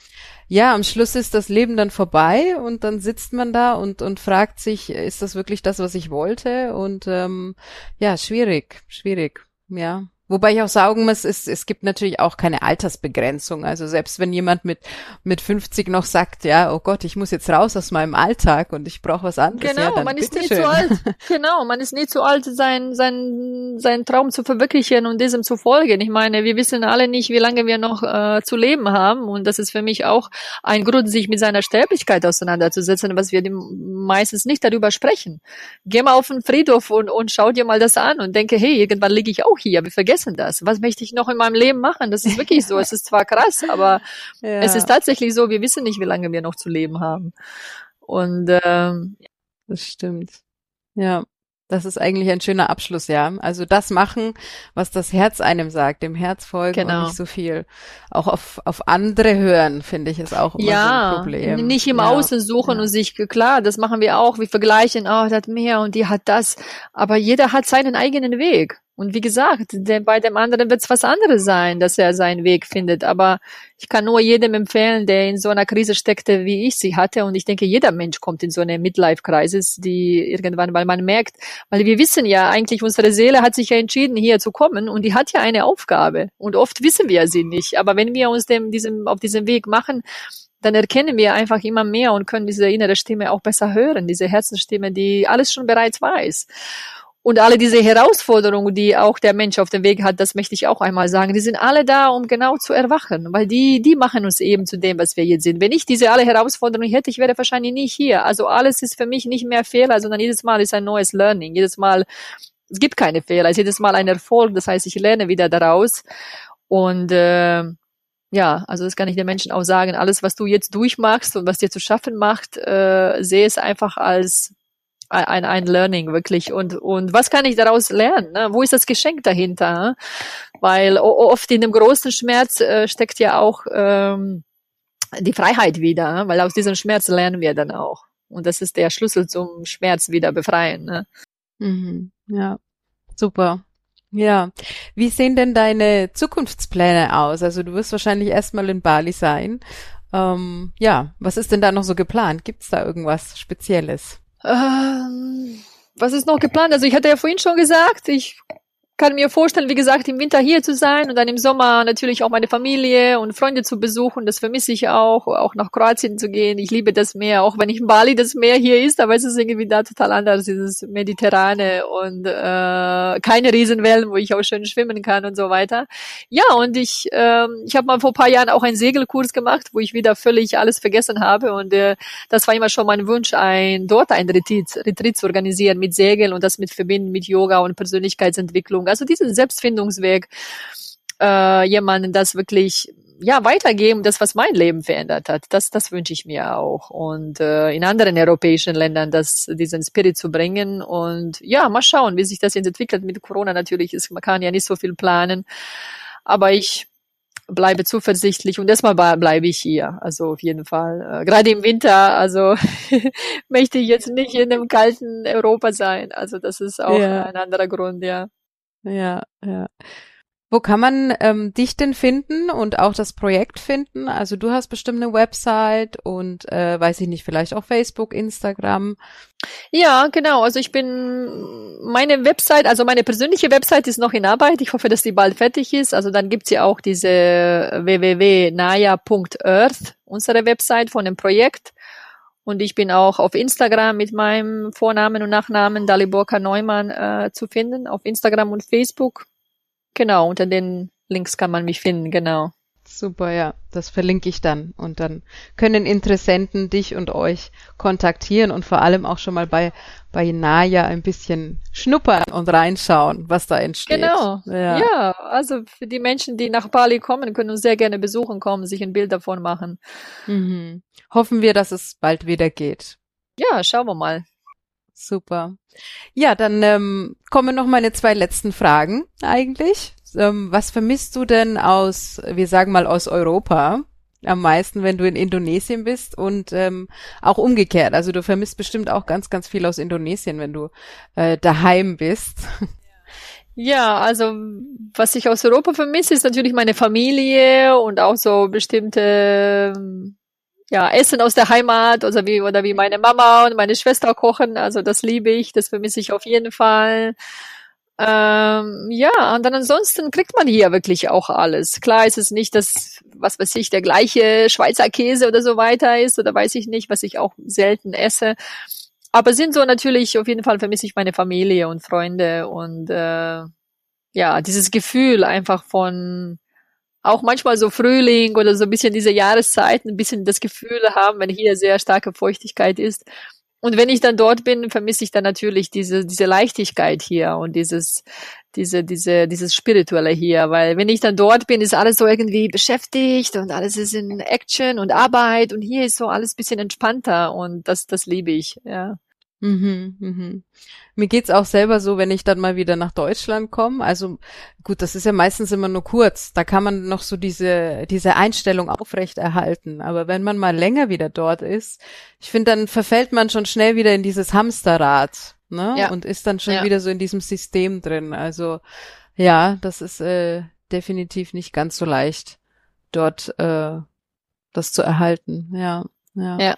ja, am Schluss ist das Leben dann vorbei und dann sitzt man da und, und fragt sich, ist das wirklich das, was ich wollte? Und ähm, ja, schwierig, schwierig, ja. Wobei ich auch sagen muss, es, es gibt natürlich auch keine Altersbegrenzung. Also selbst wenn jemand mit, mit 50 noch sagt, ja, oh Gott, ich muss jetzt raus aus meinem Alltag und ich brauche was anderes. Genau, ja, man ist nie schön. zu alt. Genau, man ist nie zu alt, sein, sein, seinen Traum zu verwirklichen und diesem zu folgen. Ich meine, wir wissen alle nicht, wie lange wir noch äh, zu leben haben. Und das ist für mich auch ein Grund, sich mit seiner Sterblichkeit auseinanderzusetzen, was wir meistens nicht darüber sprechen. Geh mal auf den Friedhof und, und schau dir mal das an und denke, hey, irgendwann liege ich auch hier. Wir vergessen vergessen das. Was möchte ich noch in meinem Leben machen? Das ist wirklich so. Es ist zwar krass, aber ja. es ist tatsächlich so, wir wissen nicht, wie lange wir noch zu leben haben. Und ähm, das stimmt. Ja. Das ist eigentlich ein schöner Abschluss, ja. Also das machen, was das Herz einem sagt, dem Herz folgen genau. und nicht so viel auch auf, auf andere hören, finde ich, ist auch immer ja, so ein Problem. Nicht im ja. Außen suchen ja. und sich, klar, das machen wir auch. Wir vergleichen, oh, der hat mehr und die hat das. Aber jeder hat seinen eigenen Weg. Und wie gesagt, denn bei dem anderen wird es was anderes sein, dass er seinen Weg findet. Aber ich kann nur jedem empfehlen, der in so einer Krise steckte, wie ich sie hatte. Und ich denke, jeder Mensch kommt in so eine Midlife-Crisis, die irgendwann, weil man merkt, weil wir wissen ja eigentlich, unsere Seele hat sich ja entschieden, hier zu kommen und die hat ja eine Aufgabe. Und oft wissen wir sie nicht. Aber wenn wir uns dem, diesem, auf diesem Weg machen, dann erkennen wir einfach immer mehr und können diese innere Stimme auch besser hören, diese Herzensstimme, die alles schon bereits weiß. Und alle diese Herausforderungen, die auch der Mensch auf dem Weg hat, das möchte ich auch einmal sagen, die sind alle da, um genau zu erwachen, weil die, die machen uns eben zu dem, was wir jetzt sind. Wenn ich diese alle Herausforderungen hätte, ich wäre wahrscheinlich nicht hier. Also alles ist für mich nicht mehr Fehler, sondern jedes Mal ist ein neues Learning. Jedes Mal, es gibt keine Fehler, es ist jedes Mal ein Erfolg. Das heißt, ich lerne wieder daraus. Und äh, ja, also das kann ich den Menschen auch sagen. Alles, was du jetzt durchmachst und was dir zu schaffen macht, äh, sehe es einfach als ein, ein Learning wirklich. Und, und was kann ich daraus lernen? Ne? Wo ist das Geschenk dahinter? Ne? Weil oft in dem großen Schmerz äh, steckt ja auch ähm, die Freiheit wieder, ne? weil aus diesem Schmerz lernen wir dann auch. Und das ist der Schlüssel zum Schmerz wieder befreien. Ne? Mhm. Ja, super. Ja. Wie sehen denn deine Zukunftspläne aus? Also du wirst wahrscheinlich erstmal in Bali sein. Ähm, ja, was ist denn da noch so geplant? Gibt's da irgendwas Spezielles? Ähm, was ist noch geplant? Also ich hatte ja vorhin schon gesagt, ich kann mir vorstellen, wie gesagt, im Winter hier zu sein und dann im Sommer natürlich auch meine Familie und Freunde zu besuchen. Das vermisse ich auch, auch nach Kroatien zu gehen. Ich liebe das Meer, auch wenn ich in Bali das Meer hier ist, aber es ist irgendwie da total anders, dieses Mediterrane und äh, keine Riesenwellen, wo ich auch schön schwimmen kann und so weiter. Ja, und ich, äh, ich habe mal vor paar Jahren auch einen Segelkurs gemacht, wo ich wieder völlig alles vergessen habe und äh, das war immer schon mein Wunsch, ein dort ein Retreat, Retreat zu organisieren mit Segeln und das mit verbinden mit Yoga und Persönlichkeitsentwicklung Entwicklung. Also diesen Selbstfindungsweg, äh, jemanden das wirklich ja weitergeben, das was mein Leben verändert hat. Das das wünsche ich mir auch und äh, in anderen europäischen Ländern das diesen Spirit zu bringen und ja mal schauen, wie sich das jetzt entwickelt mit Corona. Natürlich ist man kann ja nicht so viel planen, aber ich bleibe zuversichtlich und erstmal bleibe ich hier. Also auf jeden Fall. Äh, gerade im Winter, also möchte ich jetzt nicht in einem kalten Europa sein. Also das ist auch ja. ein anderer Grund, ja. Ja, ja. Wo kann man ähm, dich denn finden und auch das Projekt finden? Also du hast bestimmt eine Website und äh, weiß ich nicht, vielleicht auch Facebook, Instagram. Ja, genau. Also ich bin meine Website, also meine persönliche Website ist noch in Arbeit. Ich hoffe, dass die bald fertig ist. Also dann gibt's ja auch diese www.naya.earth, unsere Website von dem Projekt. Und ich bin auch auf Instagram mit meinem Vornamen und Nachnamen Daliborka Neumann äh, zu finden, auf Instagram und Facebook. Genau, unter den Links kann man mich finden, genau. Super, ja, das verlinke ich dann. Und dann können Interessenten dich und euch kontaktieren und vor allem auch schon mal bei, bei Naya ein bisschen schnuppern und reinschauen, was da entsteht. Genau. Ja. ja, also für die Menschen, die nach Bali kommen, können uns sehr gerne besuchen kommen, sich ein Bild davon machen. Mhm. Hoffen wir, dass es bald wieder geht. Ja, schauen wir mal. Super. Ja, dann ähm, kommen noch meine zwei letzten Fragen eigentlich. Ähm, was vermisst du denn aus, wir sagen mal aus Europa am meisten, wenn du in Indonesien bist und ähm, auch umgekehrt. Also du vermisst bestimmt auch ganz, ganz viel aus Indonesien, wenn du äh, daheim bist. Ja, also was ich aus Europa vermisse, ist natürlich meine Familie und auch so bestimmte ja, Essen aus der Heimat oder wie, oder wie meine Mama und meine Schwester kochen. Also das liebe ich, das vermisse ich auf jeden Fall. Ähm, ja, und dann ansonsten kriegt man hier wirklich auch alles. Klar ist es nicht, dass, was weiß ich, der gleiche Schweizer Käse oder so weiter ist oder weiß ich nicht, was ich auch selten esse. Aber sind so natürlich, auf jeden Fall vermisse ich meine Familie und Freunde und äh, ja, dieses Gefühl einfach von auch manchmal so Frühling oder so ein bisschen diese Jahreszeiten, ein bisschen das Gefühl haben, wenn hier sehr starke Feuchtigkeit ist. Und wenn ich dann dort bin, vermisse ich dann natürlich diese, diese Leichtigkeit hier und dieses, diese, diese, dieses Spirituelle hier, weil wenn ich dann dort bin, ist alles so irgendwie beschäftigt und alles ist in Action und Arbeit und hier ist so alles bisschen entspannter und das, das liebe ich, ja. Mhm, mhm. Mir geht's auch selber so, wenn ich dann mal wieder nach Deutschland komme. Also gut, das ist ja meistens immer nur kurz. Da kann man noch so diese diese Einstellung aufrechterhalten. Aber wenn man mal länger wieder dort ist, ich finde, dann verfällt man schon schnell wieder in dieses Hamsterrad, ne? Ja. Und ist dann schon ja. wieder so in diesem System drin. Also ja, das ist äh, definitiv nicht ganz so leicht, dort äh, das zu erhalten. Ja, ja. Ja.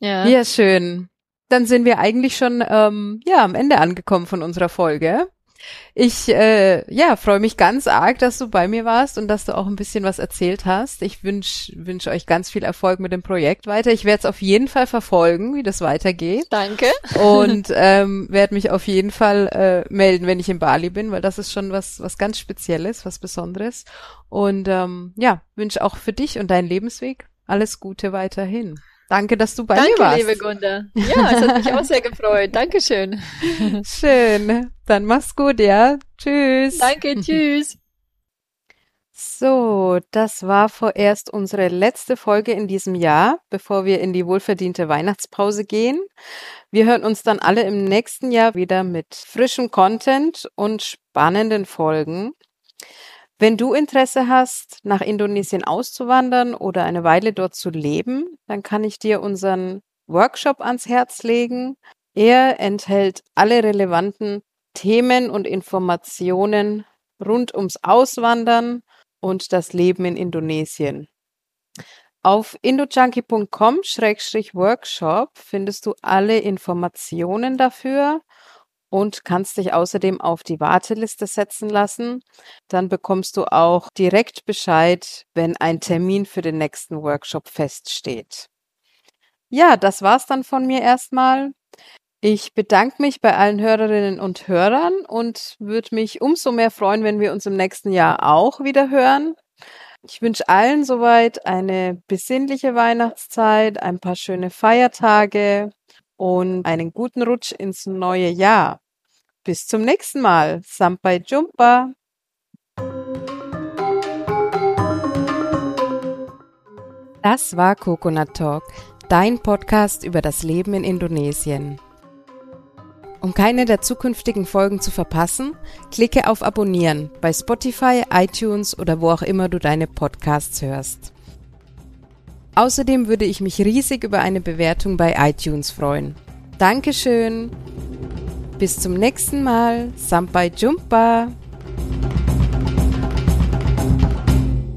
Ja, ja schön dann sind wir eigentlich schon ähm, ja am Ende angekommen von unserer Folge. Ich äh, ja freue mich ganz arg, dass du bei mir warst und dass du auch ein bisschen was erzählt hast. Ich wünsche wünsch euch ganz viel Erfolg mit dem Projekt weiter. Ich werde es auf jeden Fall verfolgen, wie das weitergeht. Danke. Und ähm, werde mich auf jeden Fall äh, melden, wenn ich in Bali bin, weil das ist schon was was ganz Spezielles, was Besonderes. Und ähm, ja wünsche auch für dich und deinen Lebensweg alles Gute weiterhin. Danke, dass du bei Danke, mir warst. Danke, liebe Gunda. Ja, es hat mich auch sehr gefreut. Dankeschön. Schön. Dann mach's gut, ja. Tschüss. Danke, tschüss. So, das war vorerst unsere letzte Folge in diesem Jahr, bevor wir in die wohlverdiente Weihnachtspause gehen. Wir hören uns dann alle im nächsten Jahr wieder mit frischem Content und spannenden Folgen. Wenn du Interesse hast, nach Indonesien auszuwandern oder eine Weile dort zu leben, dann kann ich dir unseren Workshop ans Herz legen. Er enthält alle relevanten Themen und Informationen rund ums Auswandern und das Leben in Indonesien. Auf indojunkie.com-workshop findest du alle Informationen dafür und kannst dich außerdem auf die Warteliste setzen lassen. Dann bekommst du auch direkt Bescheid, wenn ein Termin für den nächsten Workshop feststeht. Ja, das war's dann von mir erstmal. Ich bedanke mich bei allen Hörerinnen und Hörern und würde mich umso mehr freuen, wenn wir uns im nächsten Jahr auch wieder hören. Ich wünsche allen soweit eine besinnliche Weihnachtszeit, ein paar schöne Feiertage und einen guten Rutsch ins neue Jahr. Bis zum nächsten Mal. Sampai Jumpa. Das war Coconut Talk, dein Podcast über das Leben in Indonesien. Um keine der zukünftigen Folgen zu verpassen, klicke auf Abonnieren bei Spotify, iTunes oder wo auch immer du deine Podcasts hörst. Außerdem würde ich mich riesig über eine Bewertung bei iTunes freuen. Dankeschön. Bis zum nächsten Mal. Sampai Jumpa.